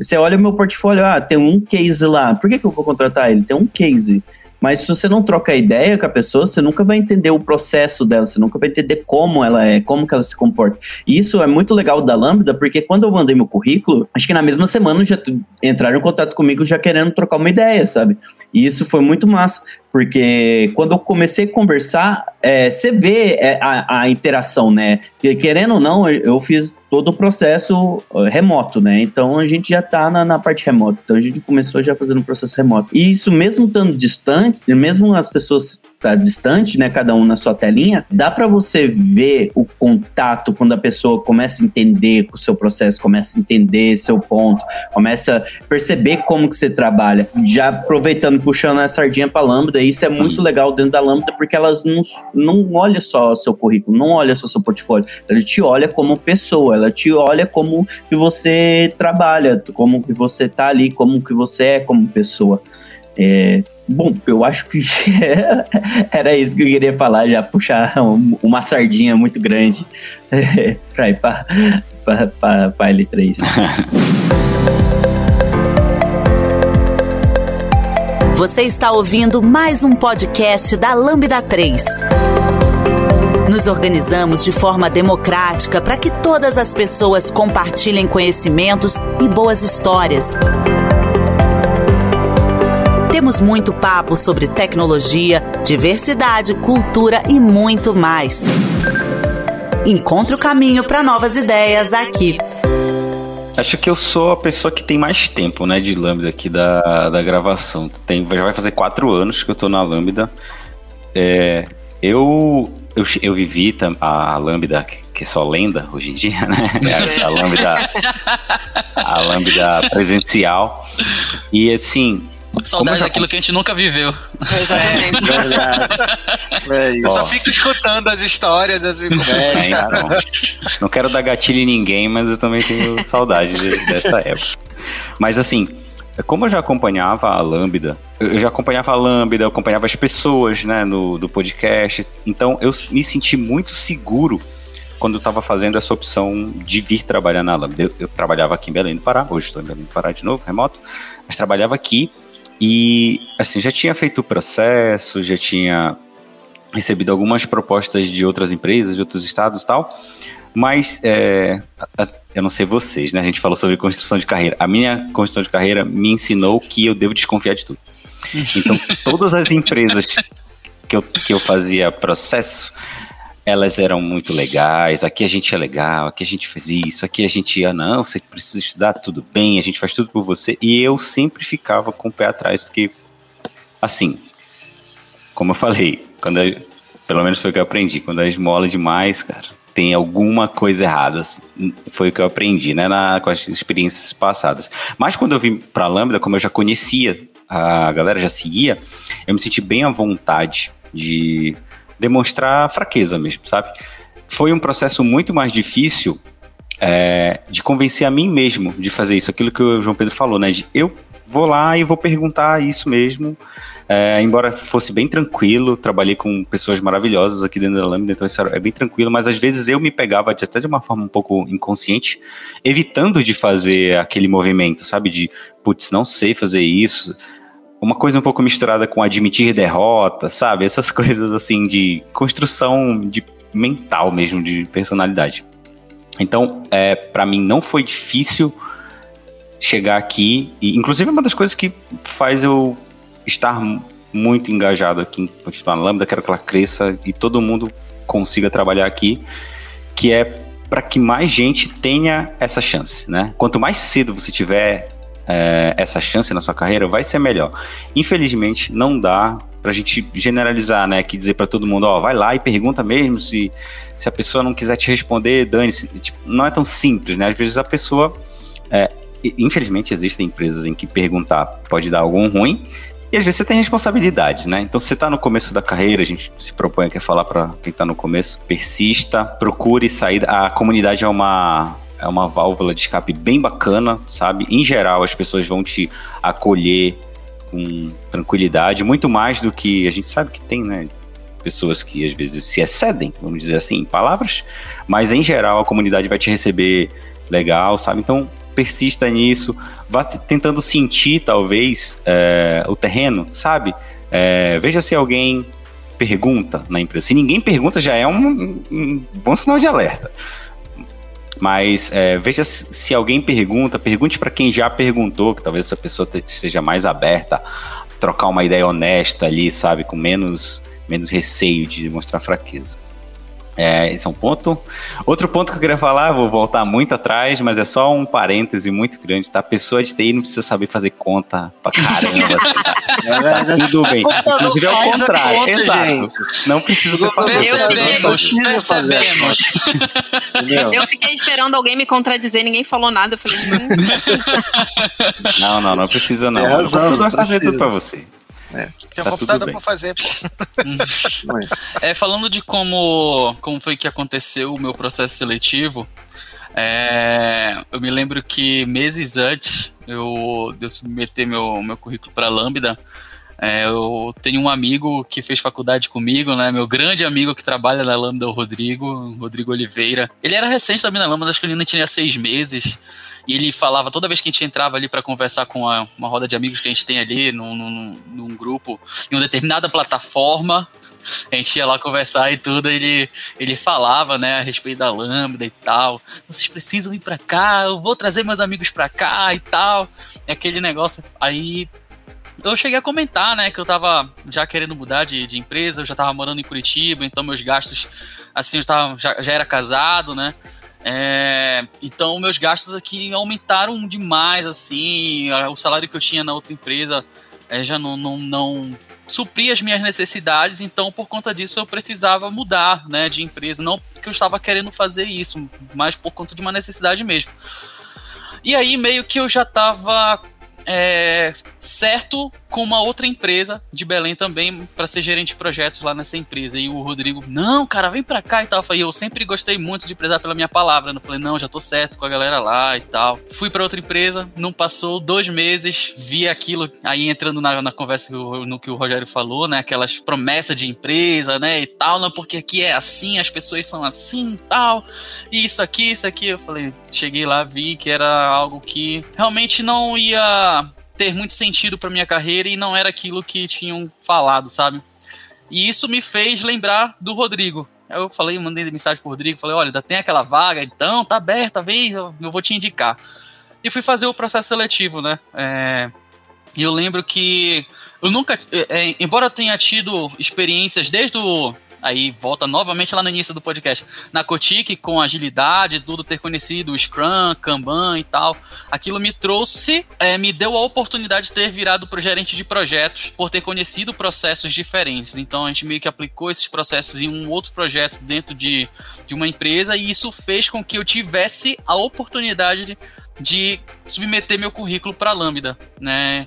Você olha o meu portfólio, ah, tem um case lá, por que, que eu vou contratar ele? Tem um case. Mas se você não troca ideia com a pessoa, você nunca vai entender o processo dela, você nunca vai entender como ela é, como que ela se comporta. E isso é muito legal da Lambda, porque quando eu mandei meu currículo, acho que na mesma semana já entraram em contato comigo já querendo trocar uma ideia, sabe? E isso foi muito massa. Porque quando eu comecei a conversar, é, você vê é, a, a, interação, né? Querendo ou não, eu fiz todo o processo remoto, né? Então a gente já tá na, na parte remota. Então a gente começou já fazendo o processo remoto. E isso mesmo estando distante, mesmo as pessoas tá distante, né, cada um na sua telinha, dá para você ver o contato quando a pessoa começa a entender o seu processo, começa a entender seu ponto, começa a perceber como que você trabalha. Já aproveitando, puxando a sardinha para Lambda, isso é muito legal dentro da Lambda porque elas não, não olha só o seu currículo, não olha só o seu portfólio, ela te olha como pessoa, ela te olha como que você trabalha, como que você tá ali, como que você é como pessoa. É, bom, eu acho que era isso que eu queria falar, já puxar uma sardinha muito grande para ir para L3. Você está ouvindo mais um podcast da Lambda 3. Nos organizamos de forma democrática para que todas as pessoas compartilhem conhecimentos e boas histórias. Temos muito papo sobre tecnologia, diversidade, cultura e muito mais. Encontre o caminho para novas ideias aqui. Acho que eu sou a pessoa que tem mais tempo, né, de Lambda aqui da, da gravação. Tem, já vai fazer quatro anos que eu tô na Lambda. É, eu, eu, eu vivi a Lambda, que é só lenda hoje em dia, né? A, a Lambda, a Lambda presencial. E assim, Saudade já... daquilo que a gente nunca viveu. Exatamente. É, é Eu só fico escutando as histórias, assim, é, não. não quero dar gatilho em ninguém, mas eu também tenho saudade de, dessa época. Mas assim, como eu já acompanhava a Lambda, eu já acompanhava a Lambda, eu acompanhava as pessoas, né, no, do podcast, então eu me senti muito seguro quando eu estava fazendo essa opção de vir trabalhar na Lambda. Eu, eu, trabalhava aqui em Belém do Pará, hoje estou em Belém do Pará de novo, remoto, mas trabalhava aqui e, assim, já tinha feito o processo, já tinha recebido algumas propostas de outras empresas, de outros estados e tal, mas é, eu não sei vocês, né? A gente falou sobre construção de carreira. A minha construção de carreira me ensinou que eu devo desconfiar de tudo. Então, todas as empresas que eu, que eu fazia processo, elas eram muito legais, aqui a gente é legal, aqui a gente faz isso, aqui a gente ia, não, você precisa estudar tudo bem, a gente faz tudo por você. E eu sempre ficava com o pé atrás, porque, assim, como eu falei, quando eu, pelo menos foi o que eu aprendi, quando a esmola demais, cara, tem alguma coisa errada. Assim, foi o que eu aprendi, né, na, com as experiências passadas. Mas quando eu vim pra Lambda, como eu já conhecia, a galera já seguia, eu me senti bem à vontade de demonstrar fraqueza mesmo, sabe? Foi um processo muito mais difícil é, de convencer a mim mesmo de fazer isso, aquilo que o João Pedro falou, né? De eu vou lá e vou perguntar isso mesmo. É, embora fosse bem tranquilo, trabalhei com pessoas maravilhosas aqui dentro da Lambda, então isso é bem tranquilo, mas às vezes eu me pegava de, até de uma forma um pouco inconsciente, evitando de fazer aquele movimento, sabe? De, putz, não sei fazer isso, uma coisa um pouco misturada com admitir derrota, sabe? Essas coisas assim de construção de mental mesmo, de personalidade. Então, é, para mim não foi difícil chegar aqui, e inclusive uma das coisas que faz eu estar muito engajado aqui em continuar na Lambda, quero que ela cresça e todo mundo consiga trabalhar aqui, que é para que mais gente tenha essa chance, né? Quanto mais cedo você tiver é, essa chance na sua carreira, vai ser melhor. Infelizmente, não dá pra gente generalizar, né? Que dizer para todo mundo, ó, vai lá e pergunta mesmo se, se a pessoa não quiser te responder, dane-se. Tipo, não é tão simples, né? Às vezes a pessoa. É, infelizmente, existem empresas em que perguntar pode dar algum ruim. E às vezes você tem responsabilidade, né? Então, se você está no começo da carreira, a gente se propõe aqui a falar para quem está no começo, persista, procure sair. A comunidade é uma, é uma válvula de escape bem bacana, sabe? Em geral, as pessoas vão te acolher com tranquilidade, muito mais do que a gente sabe que tem, né? Pessoas que às vezes se excedem, vamos dizer assim, em palavras, mas em geral a comunidade vai te receber legal, sabe? Então persista nisso, vá tentando sentir talvez é, o terreno, sabe? É, veja se alguém pergunta na empresa. Se ninguém pergunta, já é um, um bom sinal de alerta. Mas é, veja se alguém pergunta, pergunte para quem já perguntou, que talvez essa pessoa esteja mais aberta trocar uma ideia honesta ali, sabe? Com menos, menos receio de mostrar fraqueza. É, esse é um ponto. Outro ponto que eu queria falar, vou voltar muito atrás, mas é só um parêntese muito grande, tá? A pessoa de TI não precisa saber fazer conta pra caramba. assim. tá tudo bem. Inclusive é o contrário. conta, Exato. gente. Não precisa ser fazer precisa fazer percebemos. Eu fiquei esperando alguém me contradizer, ninguém falou nada. Eu falei, hum, Não, não, não precisa não. Tem O razão, computador vai não fazer precisa. tudo pra você. Tem Tá um tudo computador pra fazer, pô. É, falando de como, como foi que aconteceu o meu processo seletivo, é, eu me lembro que meses antes eu, de eu submeter meu, meu currículo para a Lambda, é, eu tenho um amigo que fez faculdade comigo, né? Meu grande amigo que trabalha na Lambda, o Rodrigo, Rodrigo Oliveira. Ele era recente também na Lambda, acho que ele não tinha seis meses. E ele falava, toda vez que a gente entrava ali para conversar com a- uma roda de amigos que a gente tem ali num, num, num grupo, em uma determinada plataforma, a gente ia lá conversar e tudo, ele, ele falava, né, a respeito da Lambda e tal. Vocês precisam ir pra cá, eu vou trazer meus amigos pra cá e tal. É aquele negócio. Aí eu cheguei a comentar, né, que eu tava já querendo mudar de, de empresa, eu já tava morando em Curitiba, então meus gastos, assim, eu tava, já, já era casado, né. É, então meus gastos aqui aumentaram demais, assim, o salário que eu tinha na outra empresa é, já não, não, não supria as minhas necessidades, então por conta disso eu precisava mudar, né, de empresa, não porque eu estava querendo fazer isso, mas por conta de uma necessidade mesmo. E aí meio que eu já estava é, certo com uma outra empresa de Belém também para ser gerente de projetos lá nessa empresa. E o Rodrigo, não, cara, vem pra cá e tal. Eu falei, eu sempre gostei muito de prezar pela minha palavra. Eu falei, não, já tô certo com a galera lá e tal. Fui para outra empresa, não passou dois meses, vi aquilo aí entrando na, na conversa que o- no que o Rogério falou, né? Aquelas promessas de empresa, né? E tal, não, porque aqui é assim, as pessoas são assim e tal. E isso aqui, isso aqui. Eu falei, cheguei lá, vi que era algo que realmente não ia ter muito sentido para minha carreira e não era aquilo que tinham falado, sabe? E isso me fez lembrar do Rodrigo. Eu falei, mandei mensagem pro Rodrigo, falei, olha, ainda tem aquela vaga, então tá aberta, vem, eu vou te indicar. E fui fazer o processo seletivo, né? É, E eu lembro que eu nunca, é, é, embora tenha tido experiências desde o aí volta novamente lá no início do podcast, na Cotic com agilidade, tudo ter conhecido o Scrum, Kanban e tal, aquilo me trouxe, é, me deu a oportunidade de ter virado pro gerente de projetos, por ter conhecido processos diferentes. Então a gente meio que aplicou esses processos em um outro projeto dentro de, de uma empresa e isso fez com que eu tivesse a oportunidade de, de submeter meu currículo para Lambda, né?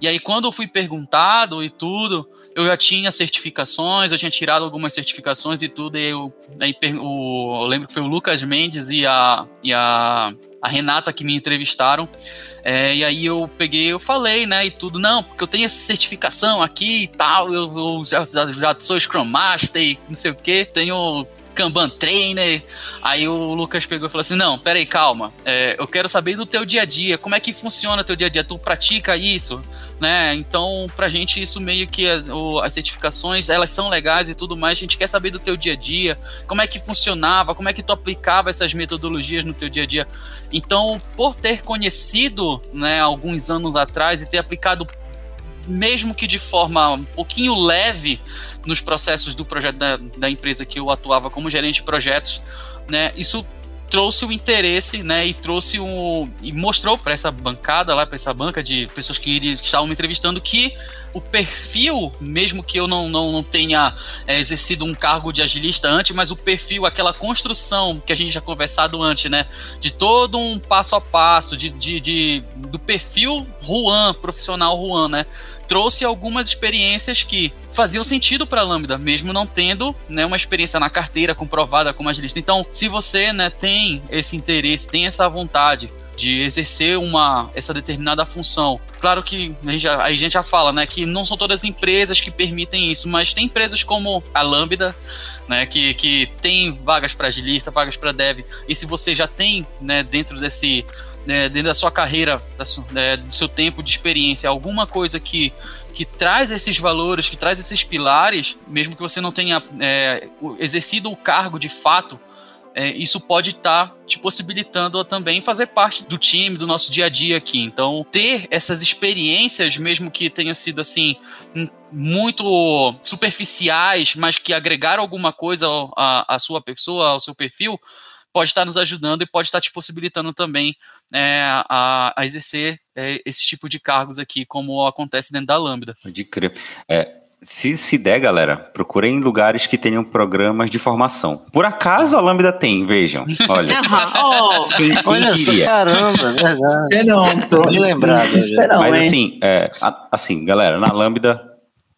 E aí quando eu fui perguntado e tudo, eu já tinha certificações, eu tinha tirado algumas certificações e tudo, e eu, aí, o- eu lembro que foi o Lucas Mendes e a, e a, a Renata que me entrevistaram, é, e aí eu peguei, eu falei, né, e tudo, não, porque eu tenho essa certificação aqui e tal, eu, eu já, já, sou Scrum Master e não sei o que, tenho Kanban Trainer. Aí o Lucas pegou e falou assim: Não, peraí, calma. É, eu quero saber do teu dia a dia. Como é que funciona teu dia a dia? Tu pratica isso? Né? Então, pra gente, isso meio que as, o- as certificações elas são legais e tudo mais. A gente quer saber do teu dia a dia, como é que funcionava, como é que tu aplicava essas metodologias no teu dia a dia. Então, por ter conhecido né, alguns anos atrás e ter aplicado mesmo que de forma um pouquinho leve nos processos do projeto da, da empresa que eu atuava como gerente de projetos, né, isso trouxe o interesse, né, e trouxe um e mostrou para essa bancada lá, para essa banca de pessoas que, iriam- que estavam me entrevistando que o perfil, mesmo que eu não, não, não tenha é, exercido um cargo de agilista antes, mas o perfil, aquela construção que a gente já conversado antes, né, de todo um passo a passo, de, de, de do perfil Juan, profissional Juan, né, trouxe algumas experiências que faziam sentido para Lambda, mesmo não tendo né, uma experiência na carteira comprovada como agilista. Então, se você né, tem esse interesse, tem essa vontade de exercer uma essa determinada função. Claro que a gente já, a gente já fala, né, que não são todas as empresas que permitem isso, mas tem empresas como a Lambda, né, que, que tem vagas para agilista, vagas para dev. E se você já tem, né, dentro desse né, dentro da sua carreira, da né, do seu tempo de experiência, alguma coisa que, que traz esses valores, que traz esses pilares, mesmo que você não tenha é, exercido o cargo de fato, é, isso pode estar tá te possibilitando a também fazer parte do time, do nosso dia a dia aqui. Então, ter essas experiências, mesmo que tenha sido assim, muito superficiais, mas que agregaram alguma coisa à, sua pessoa, ao seu perfil, pode estar nos ajudando e pode estar te possibilitando também é, a, a, exercer é, esse tipo de cargos aqui, como acontece dentro da Lambda. Pode crer. É, se, se der, galera, procurem lugares que tenham programas de formação. Por acaso a Lambda tem, vejam. Olha. oh, quem, quem olha só, caramba, verdade. não, tô lembrado. Mas assim, é, assim, galera, na Lambda,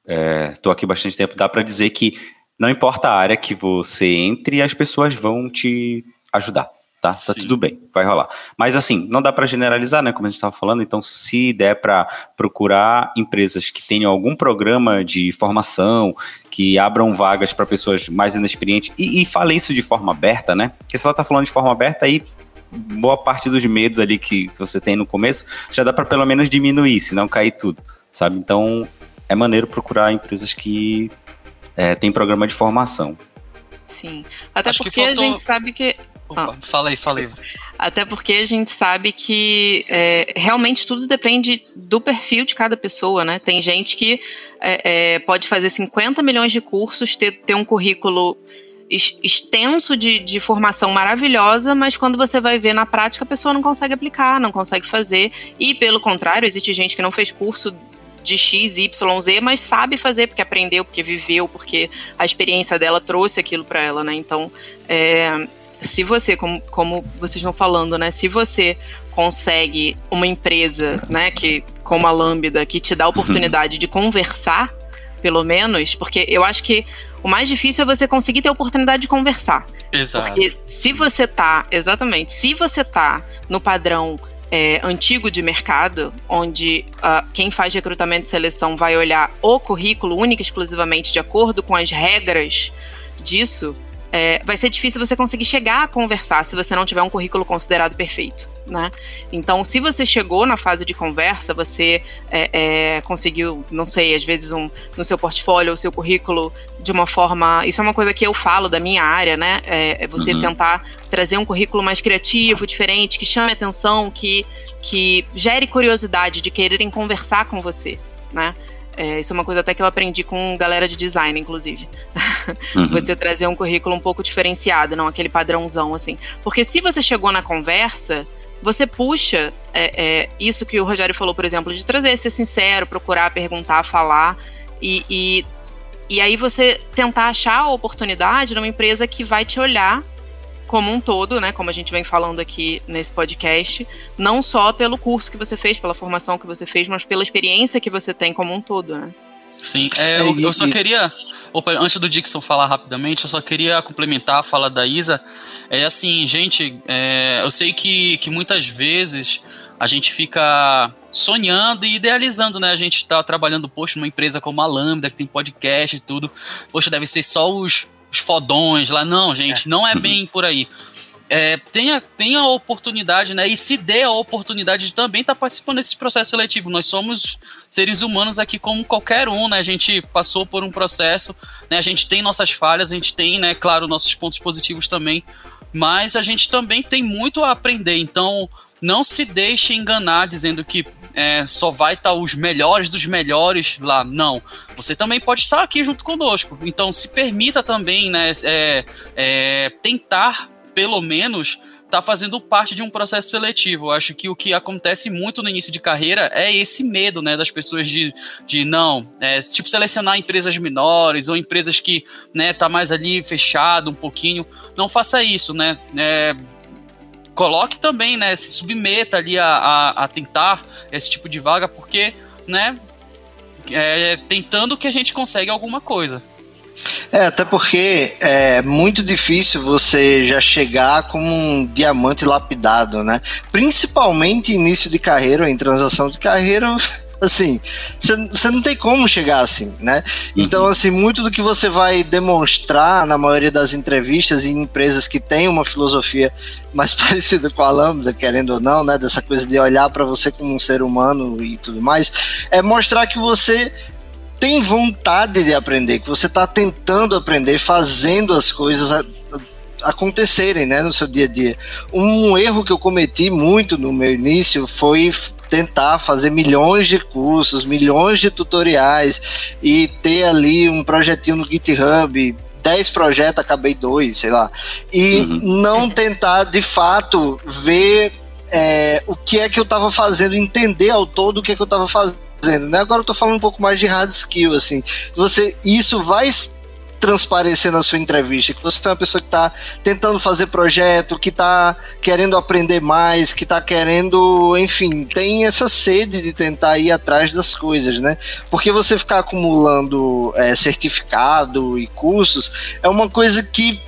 é, tô aqui bastante tempo, dá para dizer que não importa a área que você entre, as pessoas vão te ajudar, tá? Tá Sim. tudo bem, vai rolar. Mas assim, não dá para generalizar, né? Como a gente estava falando, então se der para procurar empresas que tenham algum programa de formação, que abram vagas para pessoas mais inexperientes, e, e fale isso de forma aberta, né? Porque se ela tá falando de forma aberta, aí boa parte dos medos ali que você tem no começo já dá para pelo menos diminuir, se não cair tudo, sabe? Então é maneiro procurar empresas que é, têm programa de formação. Sim. Até Acho porque faltou... a gente sabe que Opa, ah. fala aí, fala aí. Até porque a gente sabe que é, realmente tudo depende do perfil de cada pessoa, né? Tem gente que é, é, pode fazer 50 milhões de cursos, ter, ter um currículo extenso de, de formação maravilhosa, mas quando você vai ver na prática, a pessoa não consegue aplicar, não consegue fazer. E pelo contrário, existe gente que não fez curso de X, Y, Z, mas sabe fazer porque aprendeu, porque viveu, porque a experiência dela trouxe aquilo para ela, né? Então, é, se você, como, como vocês estão falando, né? Se você consegue uma empresa, né, que como a Lambda, que te dá a oportunidade de conversar, pelo menos, porque eu acho que o mais difícil é você conseguir ter a oportunidade de conversar. Exato. Porque se você tá, exatamente, se você tá no padrão é, antigo de mercado, onde uh, quem faz recrutamento e seleção vai olhar o currículo única e exclusivamente de acordo com as regras disso, é, vai ser difícil você conseguir chegar a conversar se você não tiver um currículo considerado perfeito. Né? Então, se você chegou na fase de conversa, você é, é, conseguiu, não sei, às vezes um, no seu portfólio, o seu currículo de uma forma. Isso é uma coisa que eu falo da minha área, né? É, é você uhum. tentar trazer um currículo mais criativo, diferente, que chame atenção, que, que gere curiosidade de quererem conversar com você, né? É, isso é uma coisa até que eu aprendi com galera de design, inclusive. Uhum. você trazer um currículo um pouco diferenciado, não aquele padrãozão, assim. Porque se você chegou na conversa, você puxa é, é, isso que o Rogério falou, por exemplo, de trazer, ser sincero, procurar, perguntar, falar. E, e, e aí você tentar achar a oportunidade numa empresa que vai te olhar como um todo, né, como a gente vem falando aqui nesse podcast, não só pelo curso que você fez, pela formação que você fez, mas pela experiência que você tem como um todo, né? Sim, é, eu, eu, só queria, opa, antes do Dixon falar rapidamente, eu só queria complementar a fala da Isa. É assim, gente, é, eu sei que, que muitas vezes a gente fica sonhando e idealizando, né? A gente tá trabalhando, poxa, numa empresa como a Lambda, que tem podcast e tudo. Poxa, deve ser só os os fodões lá. Não, gente, é. não é bem por aí. É, tenha, tenha a oportunidade, né? E se dê a oportunidade de também estar tá participando desse processo seletivo. Nós somos seres humanos aqui como qualquer um, né? A gente passou por um processo, né? A gente tem nossas falhas, a gente tem, né, claro, nossos pontos positivos também, mas a gente também tem muito a aprender. Então, não se deixe enganar dizendo que é, só vai estar tá os melhores dos melhores lá. Não. Você também pode estar aqui junto conosco. Então se permita também, né, é, é, tentar, pelo menos, tá fazendo parte de um processo seletivo. Eu acho que o que acontece muito no início de carreira é esse medo, né, das pessoas de, de não, é, tipo, selecionar empresas menores ou empresas que, né, tá mais ali fechado um pouquinho. Não faça isso, né, é, coloque também, né, se submeta ali a, a, a tentar esse tipo de vaga, porque, né, é, tentando que a gente consegue alguma coisa. É, até porque é muito difícil você já chegar como um diamante lapidado, né? Principalmente início de carreira, em transação de carreira, assim, você não tem como chegar assim, né? Uhum. Então, assim, muito do que você vai demonstrar na maioria das entrevistas em empresas que têm uma filosofia mais parecida com a Lambda, querendo ou não, né? Dessa coisa de olhar para você como um ser humano e tudo mais, é mostrar que você tem vontade de aprender, que você está tentando aprender, fazendo as coisas acontecerem, né, no seu dia a dia. Um erro que eu cometi muito no meu início foi tentar fazer milhões de cursos, milhões de tutoriais e ter ali um projetinho no GitHub, 10 projetos, acabei dois, sei lá. E uhum. não tentar de fato ver é, o que é que eu estava fazendo, entender ao todo o que é que eu estava fazendo. Né? Agora eu tô falando um pouco mais de hard skill, assim. Você, isso vai transparecer na sua entrevista, que você é uma pessoa que está tentando fazer projeto, que está querendo aprender mais, que está querendo, enfim, tem essa sede de tentar ir atrás das coisas, né? Porque você ficar acumulando é, certificado e cursos é uma coisa que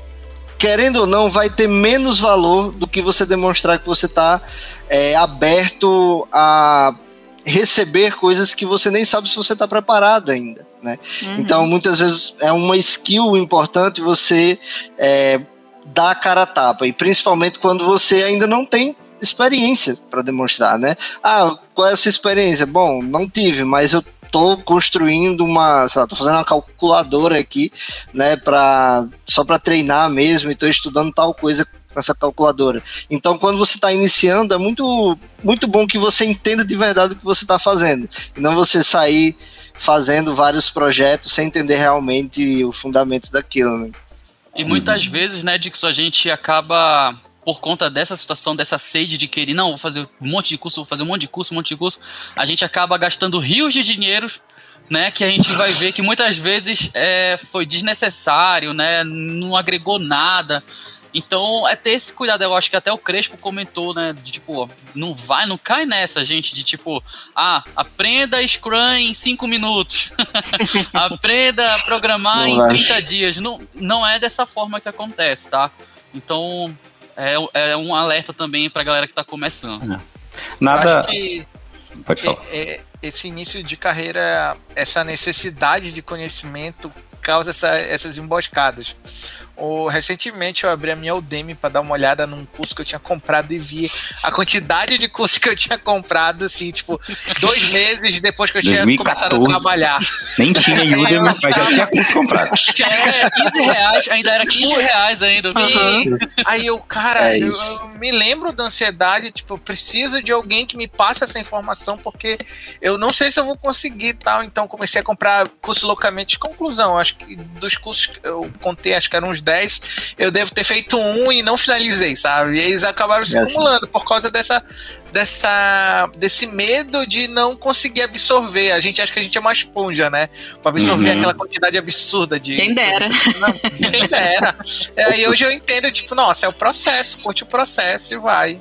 querendo ou não, vai ter menos valor do que você demonstrar que você está é, aberto a receber coisas que você nem sabe se você está preparado ainda, né? Uhum. Então, muitas vezes é uma skill importante você é, dar a cara a tapa, e principalmente quando você ainda não tem experiência para demonstrar, né? Ah, qual é a sua experiência? Bom, não tive, mas eu tô construindo uma, sei lá, tô fazendo uma calculadora aqui, né, para só para treinar mesmo, e tô estudando tal coisa essa calculadora. Então, quando você está iniciando, é muito, muito bom que você entenda de verdade o que você está fazendo. E não você sair fazendo vários projetos sem entender realmente o fundamento daquilo. Né? E muitas uhum. vezes, né, Dixon, a gente acaba por conta dessa situação, dessa sede de querer, não, vou fazer um monte de curso, vou fazer um monte de curso, um monte de curso, a gente acaba gastando rios de dinheiro, né, que a gente vai ver que muitas vezes é, foi desnecessário, né, não agregou nada, então, é ter esse cuidado. Eu acho que até o Crespo comentou, né? De tipo, não vai, não cai nessa, gente, de tipo, ah, aprenda Scrum em 5 minutos. aprenda a programar não em vai. 30 dias. Não, não é dessa forma que acontece, tá? Então, é, é um alerta também pra galera que tá começando. É. Nada. Pode falar. É, é, esse início de carreira, essa necessidade de conhecimento causa essa, essas emboscadas. O, recentemente eu abri a minha Udemy para dar uma olhada num curso que eu tinha comprado e vi a quantidade de curso que eu tinha comprado, assim, tipo, dois meses depois que eu tinha 2014, começado a trabalhar. Nem tinha Udemy, mas já tinha curso comprado. É, 15 reais, ainda era 15 reais ainda. Uhum. Aí eu, cara, é eu, eu, me lembro da ansiedade, tipo, eu preciso de alguém que me passe essa informação, porque eu não sei se eu vou conseguir tal. Então comecei a comprar curso loucamente. Conclusão, acho que dos cursos que eu contei, acho que eram uns 10 10, eu devo ter feito um e não finalizei, sabe? E eles acabaram se é assim. acumulando por causa dessa, dessa, desse medo de não conseguir absorver. A gente acha que a gente é uma esponja, né? Pra absorver uhum. aquela quantidade absurda de. Quem dera. Não, quem dera. É, e hoje eu entendo, tipo, nossa, é o processo, curte o processo e vai.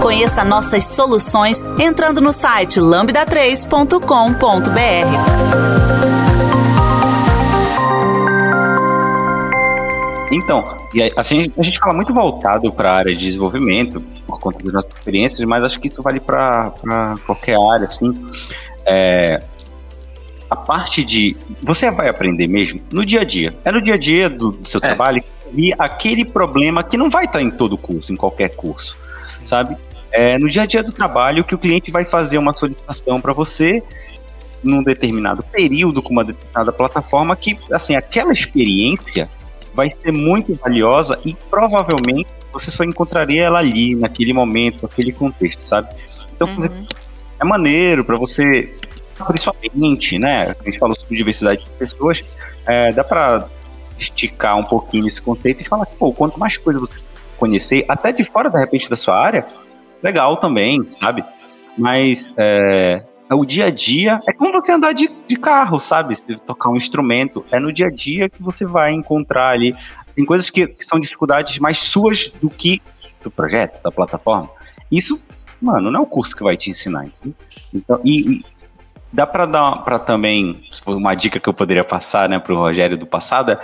Conheça nossas soluções entrando no site lambda3.com.br. Então, assim, a gente fala muito voltado para a área de desenvolvimento, por conta das nossas experiências, mas acho que isso vale para qualquer área, assim. É, a parte de. Você vai aprender mesmo no dia a dia. É no dia a dia do, do seu é. trabalho e aquele problema que não vai estar em todo curso, em qualquer curso, sabe? É no dia a dia do trabalho que o cliente vai fazer uma solicitação para você num determinado período com uma determinada plataforma que, assim, aquela experiência vai ser muito valiosa e provavelmente você só encontraria ela ali, naquele momento, naquele contexto, sabe? Então, uhum. é maneiro para você, principalmente, né? A gente falou sobre diversidade de pessoas, é, dá para esticar um pouquinho esse conceito e falar que, pô, quanto mais coisa você conhecer, até de fora, de repente, da sua área, legal também, sabe? Mas é, o dia a dia é como você andar de, de carro, sabe? Se tocar um instrumento, é no dia a dia que você vai encontrar ali. Tem coisas que, que são dificuldades mais suas do que do projeto, da plataforma. Isso, mano, não é o curso que vai te ensinar. Então, e, e dá para dar para também, uma dica que eu poderia passar, né, para o Rogério do passado,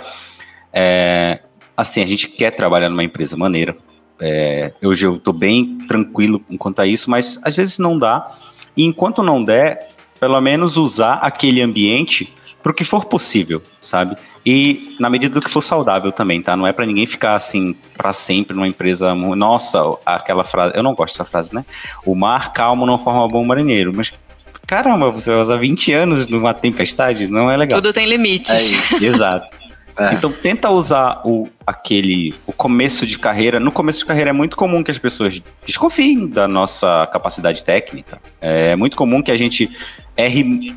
é, assim, a gente quer trabalhar numa empresa maneira. É, hoje eu estou bem tranquilo quanto a isso, mas às vezes não dá. E enquanto não der, pelo menos usar aquele ambiente para o que for possível, sabe? E na medida do que for saudável também, tá? Não é para ninguém ficar assim para sempre numa empresa. Nossa, aquela frase. Eu não gosto dessa frase, né? O mar calmo não forma bom marinheiro. Mas caramba, você vai usar 20 anos numa tempestade? Não é legal. Tudo tem limite. É isso, exato. É. Então tenta usar o aquele o começo de carreira. No começo de carreira é muito comum que as pessoas desconfiem da nossa capacidade técnica. É muito comum que a gente erre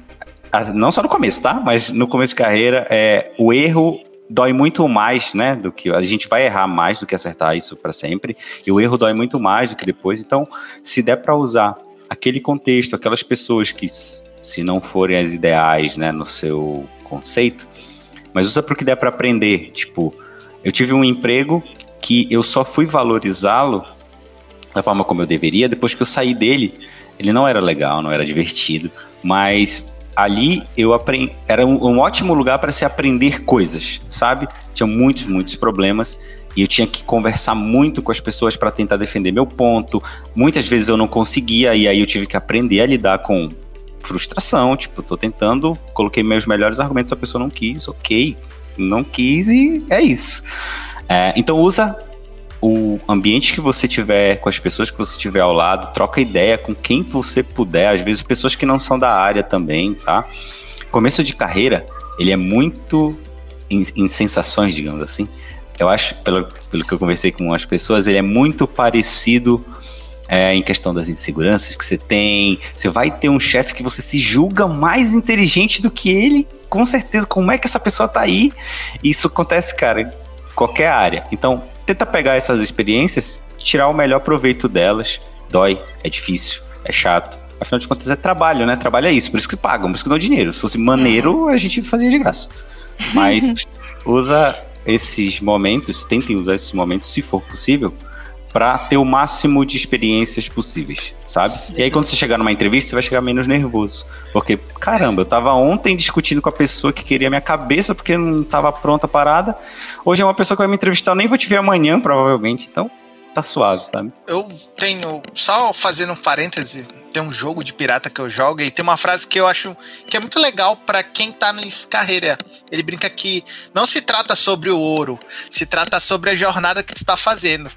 não só no começo, tá? Mas no começo de carreira é o erro dói muito mais, né, do que a gente vai errar mais do que acertar isso para sempre. E o erro dói muito mais do que depois. Então, se der para usar aquele contexto, aquelas pessoas que se não forem as ideais, né, no seu conceito, mas usa para que der para aprender. Tipo, eu tive um emprego que eu só fui valorizá-lo da forma como eu deveria depois que eu saí dele. Ele não era legal, não era divertido, mas ali eu aprendi. Era um, um ótimo lugar para se aprender coisas, sabe? Tinha muitos, muitos problemas e eu tinha que conversar muito com as pessoas para tentar defender meu ponto. Muitas vezes eu não conseguia e aí eu tive que aprender a lidar com frustração, tipo, tô tentando, coloquei meus melhores argumentos, a pessoa não quis, ok, não quis e é isso. É, então usa o ambiente que você tiver, com as pessoas que você tiver ao lado, troca ideia com quem você puder, às vezes pessoas que não são da área também, tá? Começo de carreira, ele é muito em, em sensações, digamos assim. Eu acho, pelo, pelo que eu conversei com as pessoas, ele é muito parecido é, em questão das inseguranças que você tem. Você vai ter um chefe que você se julga mais inteligente do que ele, com certeza. Como é que essa pessoa tá aí? Isso acontece, cara, em qualquer área. Então, tenta pegar essas experiências, tirar o melhor proveito delas. Dói, é difícil, é chato. Afinal de contas, é trabalho, né? Trabalho é isso, por isso que pagam, por isso que dão dinheiro. Se fosse maneiro, uhum. a gente fazia de graça. Mas usa esses momentos, tentem usar esses momentos, se for possível, para ter o máximo de experiências possíveis, sabe? E aí quando você chegar numa entrevista, você vai chegar menos nervoso. Porque, caramba, eu tava ontem discutindo com a pessoa que queria minha cabeça porque não tava pronta a parada. Hoje é uma pessoa que vai me entrevistar, eu nem vou te ver amanhã, provavelmente. Então, tá suave, sabe? Eu tenho, só fazendo um parêntese, tem um jogo de pirata que eu jogo e tem uma frase que eu acho que é muito legal para quem tá no carreira. Ele brinca que não se trata sobre o ouro, se trata sobre a jornada que tu tá fazendo.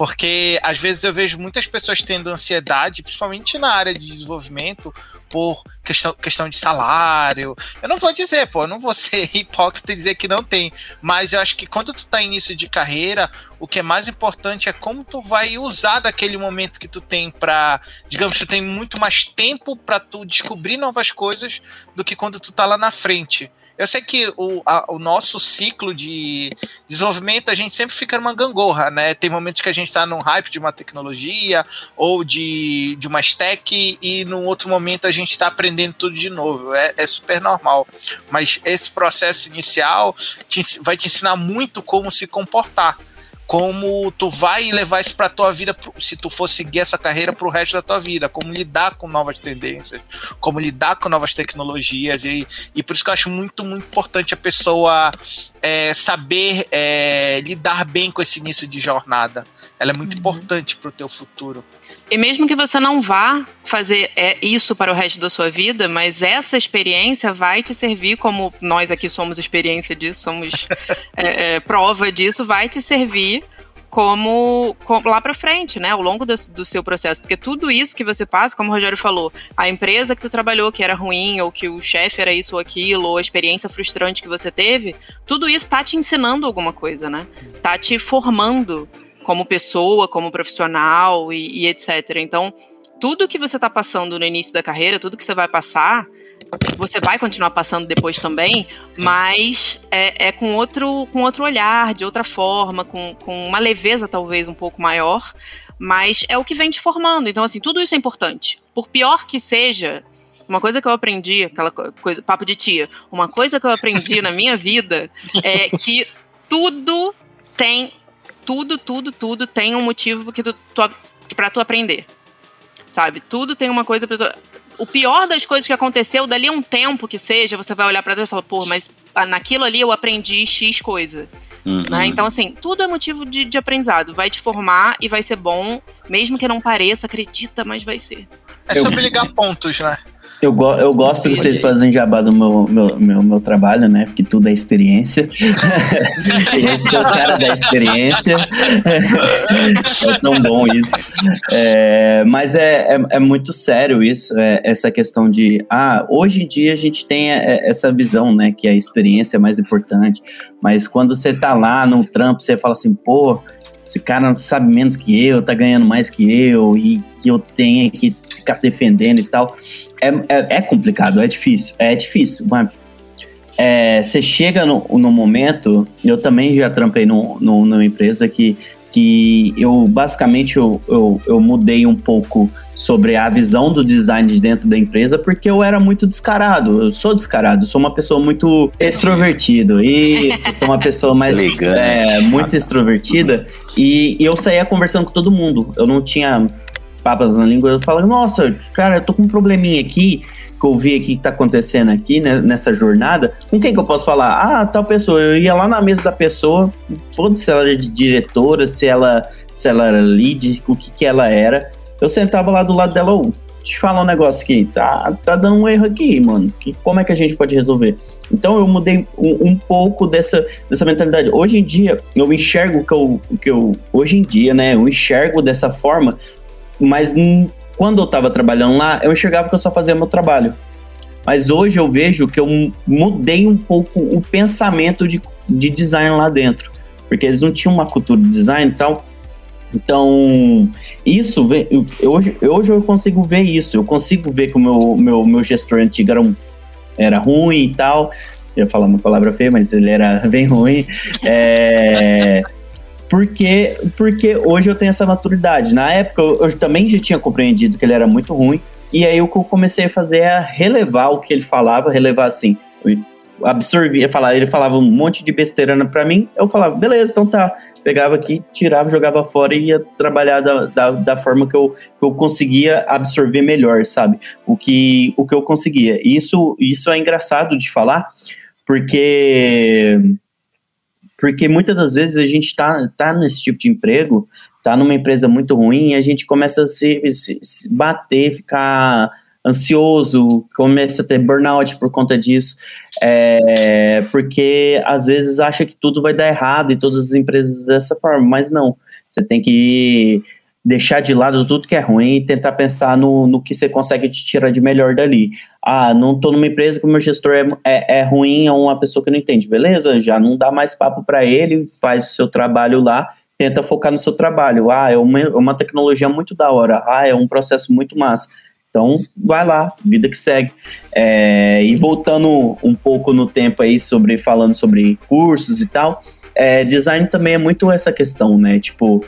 Porque às vezes eu vejo muitas pessoas tendo ansiedade, principalmente na área de desenvolvimento, por questão, questão de salário. Eu não vou dizer, pô, não vou ser hipócrita e dizer que não tem. Mas eu acho que quando tu tá início de carreira, o que é mais importante é como tu vai usar daquele momento que tu tem para, digamos, tu tem muito mais tempo para tu descobrir novas coisas do que quando tu tá lá na frente. Eu sei que o, a, o nosso ciclo de desenvolvimento, a gente sempre fica numa gangorra, né? Tem momentos que a gente está num hype de uma tecnologia ou de, de uma stack e num outro momento a gente está aprendendo tudo de novo. É, é, super normal. Mas esse processo inicial te, vai te ensinar muito como se comportar como tu vai levar isso para tua vida, se tu for seguir essa carreira para o resto da tua vida, como lidar com novas tendências, como lidar com novas tecnologias e, e por isso que eu acho muito muito importante a pessoa é, saber é, lidar bem com esse início de jornada. Ela é muito uhum. importante para o teu futuro. E mesmo que você não vá fazer é, isso para o resto da sua vida, mas essa experiência vai te servir, como nós aqui somos experiência disso, somos é, é, prova disso, vai te servir como, como lá para frente, né, ao longo do, do, seu processo, porque tudo isso que você passa, como o Rogério falou, a empresa que tu trabalhou que era ruim, ou que o chefe era isso ou aquilo, ou a experiência frustrante que você teve, tudo isso tá te ensinando alguma coisa, né? Tá te formando como pessoa, como profissional e, e etc. Então, tudo que você está passando no início da carreira, tudo que você vai passar, você vai continuar passando depois também, Sim. mas é, é, com, outro, com outro olhar, de outra forma, com, com uma leveza talvez um pouco maior, mas é o que vem te formando. Então, assim, tudo isso é importante. Por pior que seja, uma coisa que eu aprendi, aquela coisa, papo de tia, uma coisa que eu aprendi na minha vida é que tudo tem tudo, tudo, tudo tem um motivo que tu, tu, pra tu aprender. Sabe? Tudo tem uma coisa pra tu. o pior das coisas que aconteceu, dali a um tempo que seja, você vai olhar para trás e falar, pô, mas naquilo ali eu aprendi X coisa. Uhum. Né? Então, assim, tudo é motivo de, de aprendizado. Vai te formar e vai ser bom, mesmo que não pareça, acredita, mas vai ser. É sobre ligar pontos, né? Eu, go eu gosto que vocês fazem jabá do meu, meu, meu, meu, trabalho, né? Porque tudo é experiência. eu sou o cara da experiência. é tão bom isso. É, mas é, é, é, muito sério isso, é, essa questão de. Ah, hoje em dia a gente tem é, essa visão, né? Que a experiência é mais importante. Mas quando você tá lá no trampo, você fala assim, pô esse cara sabe menos que eu, tá ganhando mais que eu, e que eu tenho que ficar defendendo e tal. É, é, é complicado, é difícil, é difícil, mas é, você chega no, no momento, eu também já trampei numa empresa que que eu basicamente eu, eu, eu, mudei um pouco sobre a visão do design de dentro da empresa porque eu era muito descarado. Eu sou descarado, sou uma pessoa muito extrovertido. Isso, sou uma pessoa mais é, muito extrovertida e, e eu saía conversando com todo mundo. Eu não tinha papas na língua. Eu falava, nossa, cara, eu tô com um probleminha aqui que eu vi aqui que tá acontecendo aqui né, nessa jornada, com quem que eu posso falar? Ah, tal pessoa. Eu ia lá na mesa da pessoa, foda-se se ela era de diretora, se ela, se ela era lead, o que que ela era. Eu sentava lá do lado dela, deixa eu falar um negócio aqui, tá, tá dando um erro aqui, mano. Que, como é que a gente pode resolver? Então eu mudei um, um, pouco dessa, dessa mentalidade. Hoje em dia, eu enxergo que eu, que eu. Hoje em dia, né? Eu enxergo dessa forma, mas quando eu estava trabalhando lá, eu enxergava que eu só fazia meu trabalho. Mas hoje eu vejo que eu mudei um pouco o pensamento de, de design lá dentro. Porque eles não tinham uma cultura de design e tal. Então, isso, hoje, hoje eu consigo ver isso. Eu consigo ver que o meu, meu, meu gestor antigo era, um, era ruim e tal. Eu ia falar uma palavra feia, mas ele era bem ruim. É, porque, porque hoje eu tenho essa maturidade. Na época eu, eu também já tinha compreendido que ele era muito ruim, e aí o que eu comecei a fazer é relevar o que ele falava, relevar assim, absorvia, falar, ele falava um monte de besteira para mim, eu falava, beleza, então tá. Pegava aqui, tirava, jogava fora e ia trabalhar da, da, da forma que eu, que eu conseguia absorver melhor, sabe? O que, o que eu conseguia. E isso, isso é engraçado de falar, porque porque muitas das vezes a gente está tá nesse tipo de emprego, está numa empresa muito ruim, e a gente começa a se, se, se, bater, ficar ansioso, começa a ter burnout por conta disso, é, porque às vezes acha que tudo vai dar errado e todas as empresas dessa forma, mas não. Você tem que deixar de lado tudo que é ruim e tentar pensar no, no que você consegue te tirar de melhor dali. Ah, não estou numa empresa que o meu gestor é, é, é, ruim, é uma pessoa que não entende. Beleza, já não dá mais papo para ele, faz o seu trabalho lá, tenta focar no seu trabalho. Ah, é uma, uma tecnologia muito da hora. Ah, é um processo muito massa. Então, vai lá, vida que segue. É, e voltando um pouco no tempo aí, sobre falando sobre cursos e tal, é, design também é muito essa questão, né? Tipo,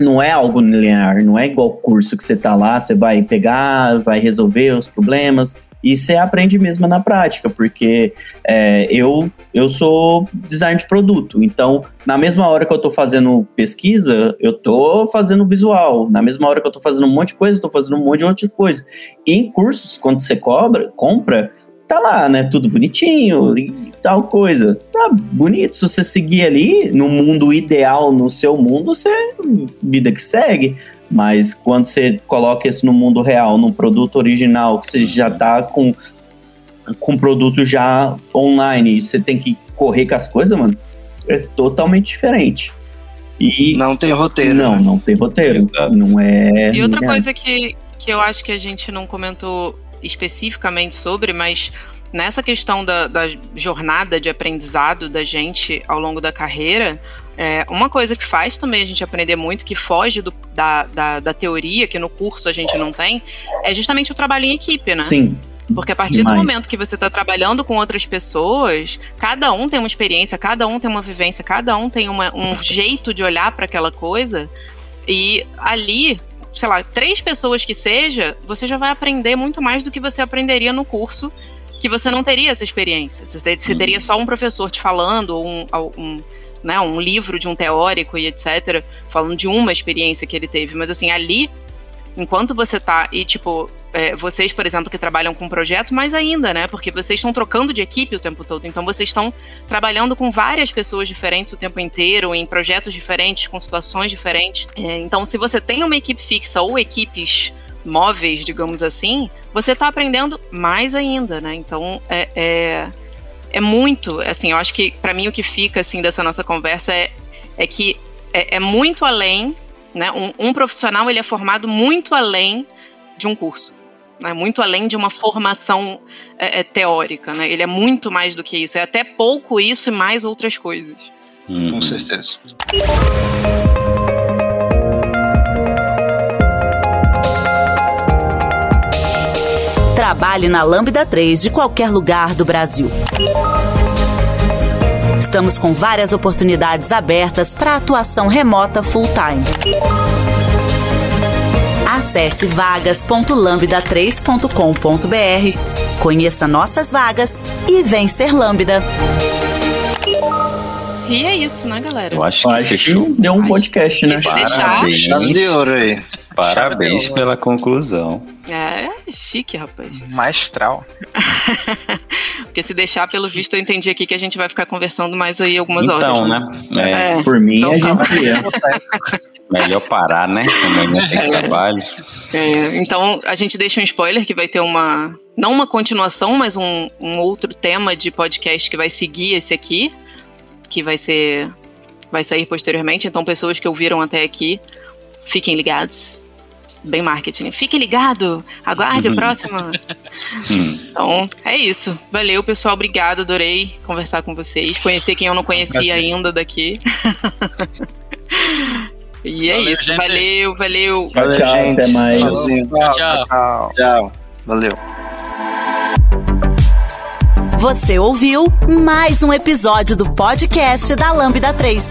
não é algo linear, não é igual curso que você tá lá, você vai pegar, vai resolver os problemas, e você aprende mesmo na prática, porque é, eu, eu sou design de produto, então na mesma hora que eu estou fazendo pesquisa, eu estou fazendo visual, na mesma hora que eu estou fazendo um monte de coisa, estou fazendo um monte de outra coisa. E em cursos, quando você cobra, compra, tá lá, né? Tudo bonitinho e tal coisa. Tá bonito. Se você seguir ali no mundo ideal, no seu mundo, você vida que segue. Mas quando você coloca isso no mundo real, num produto original, que você já tá com com produto já online, e você tem que correr com as coisas, mano, é totalmente diferente. E não tem roteiro. Não, né? não tem roteiro. Exato. Não é. E outra coisa que, que eu acho que a gente não comentou especificamente sobre, mas nessa questão da, da, jornada de aprendizado da gente ao longo da carreira, é, uma coisa que faz também a gente aprender muito, que foge do, da, da, da, teoria, que no curso a gente não tem, é justamente o trabalho em equipe, né? Sim. Porque a partir Demais. do momento que você está trabalhando com outras pessoas, cada um tem uma experiência, cada um tem uma vivência, cada um tem uma, um jeito de olhar para aquela coisa. E ali sei lá, três pessoas que seja, você já vai aprender muito mais do que você aprenderia no curso, que você não teria essa experiência. Você teria só um professor te falando, ou um, um, né, um livro de um teórico e etc., falando de uma experiência que ele teve. Mas assim, ali enquanto você tá, e tipo, é, vocês, por exemplo, que trabalham com projeto, mais ainda, né? Porque vocês estão trocando de equipe o tempo todo. Então vocês estão trabalhando com várias pessoas diferentes o tempo inteiro, em projetos diferentes, com situações diferentes. É, então, se você tem uma equipe fixa ou equipes móveis, digamos assim, você está aprendendo mais ainda, né? Então é, é, é muito, assim, eu acho que para mim o que fica assim dessa nossa conversa é, é que é, é muito além, né? Um, um profissional ele é formado muito além de um curso né, muito além de uma formação é, é, teórica, né? Ele é muito mais do que isso. É até pouco isso e mais outras coisas. Hum. Com certeza. Trabalhe na Lambda 3 de qualquer lugar do Brasil. Estamos com várias oportunidades abertas para atuação remota full-time. Acesse vagas.lambda3.com.br, conheça nossas vagas e vem ser Lambda. E é isso, né, galera? Eu acho que Acho fechou. que deu um podcast, né? Se deixar. Parabéns. Chave de ouro aí. Parabéns pela conclusão. É, chique, rapaz. Maestral. Porque se deixar, pelo visto, eu entendi aqui que a gente vai ficar conversando mais aí algumas Então, horas. né? É, É. Por mim, Então a tá. gente ia. melhor parar, né? Amanhã tem trabalho. É, então, a gente deixa um spoiler que vai ter uma. Não uma continuação, mas um, um outro tema de podcast que vai seguir esse aqui. Que vai ser. Vai sair posteriormente. Então, pessoas que ouviram até aqui, fiquem ligados. Bem marketing. Fique ligado! Aguarde a Uhum. próxima! Hum. Então, é isso. Valeu, pessoal. Obrigado. Adorei conversar com vocês. Conhecer quem eu não conhecia Prazer. ainda daqui. e é Valeu, isso. gente. Valeu, valeu. Tchau, Valeu, tchau, gente. até mais. Tchauzinho. Tchau. tchau. Tchau. Valeu. Você ouviu mais um episódio do podcast da Lambda 3.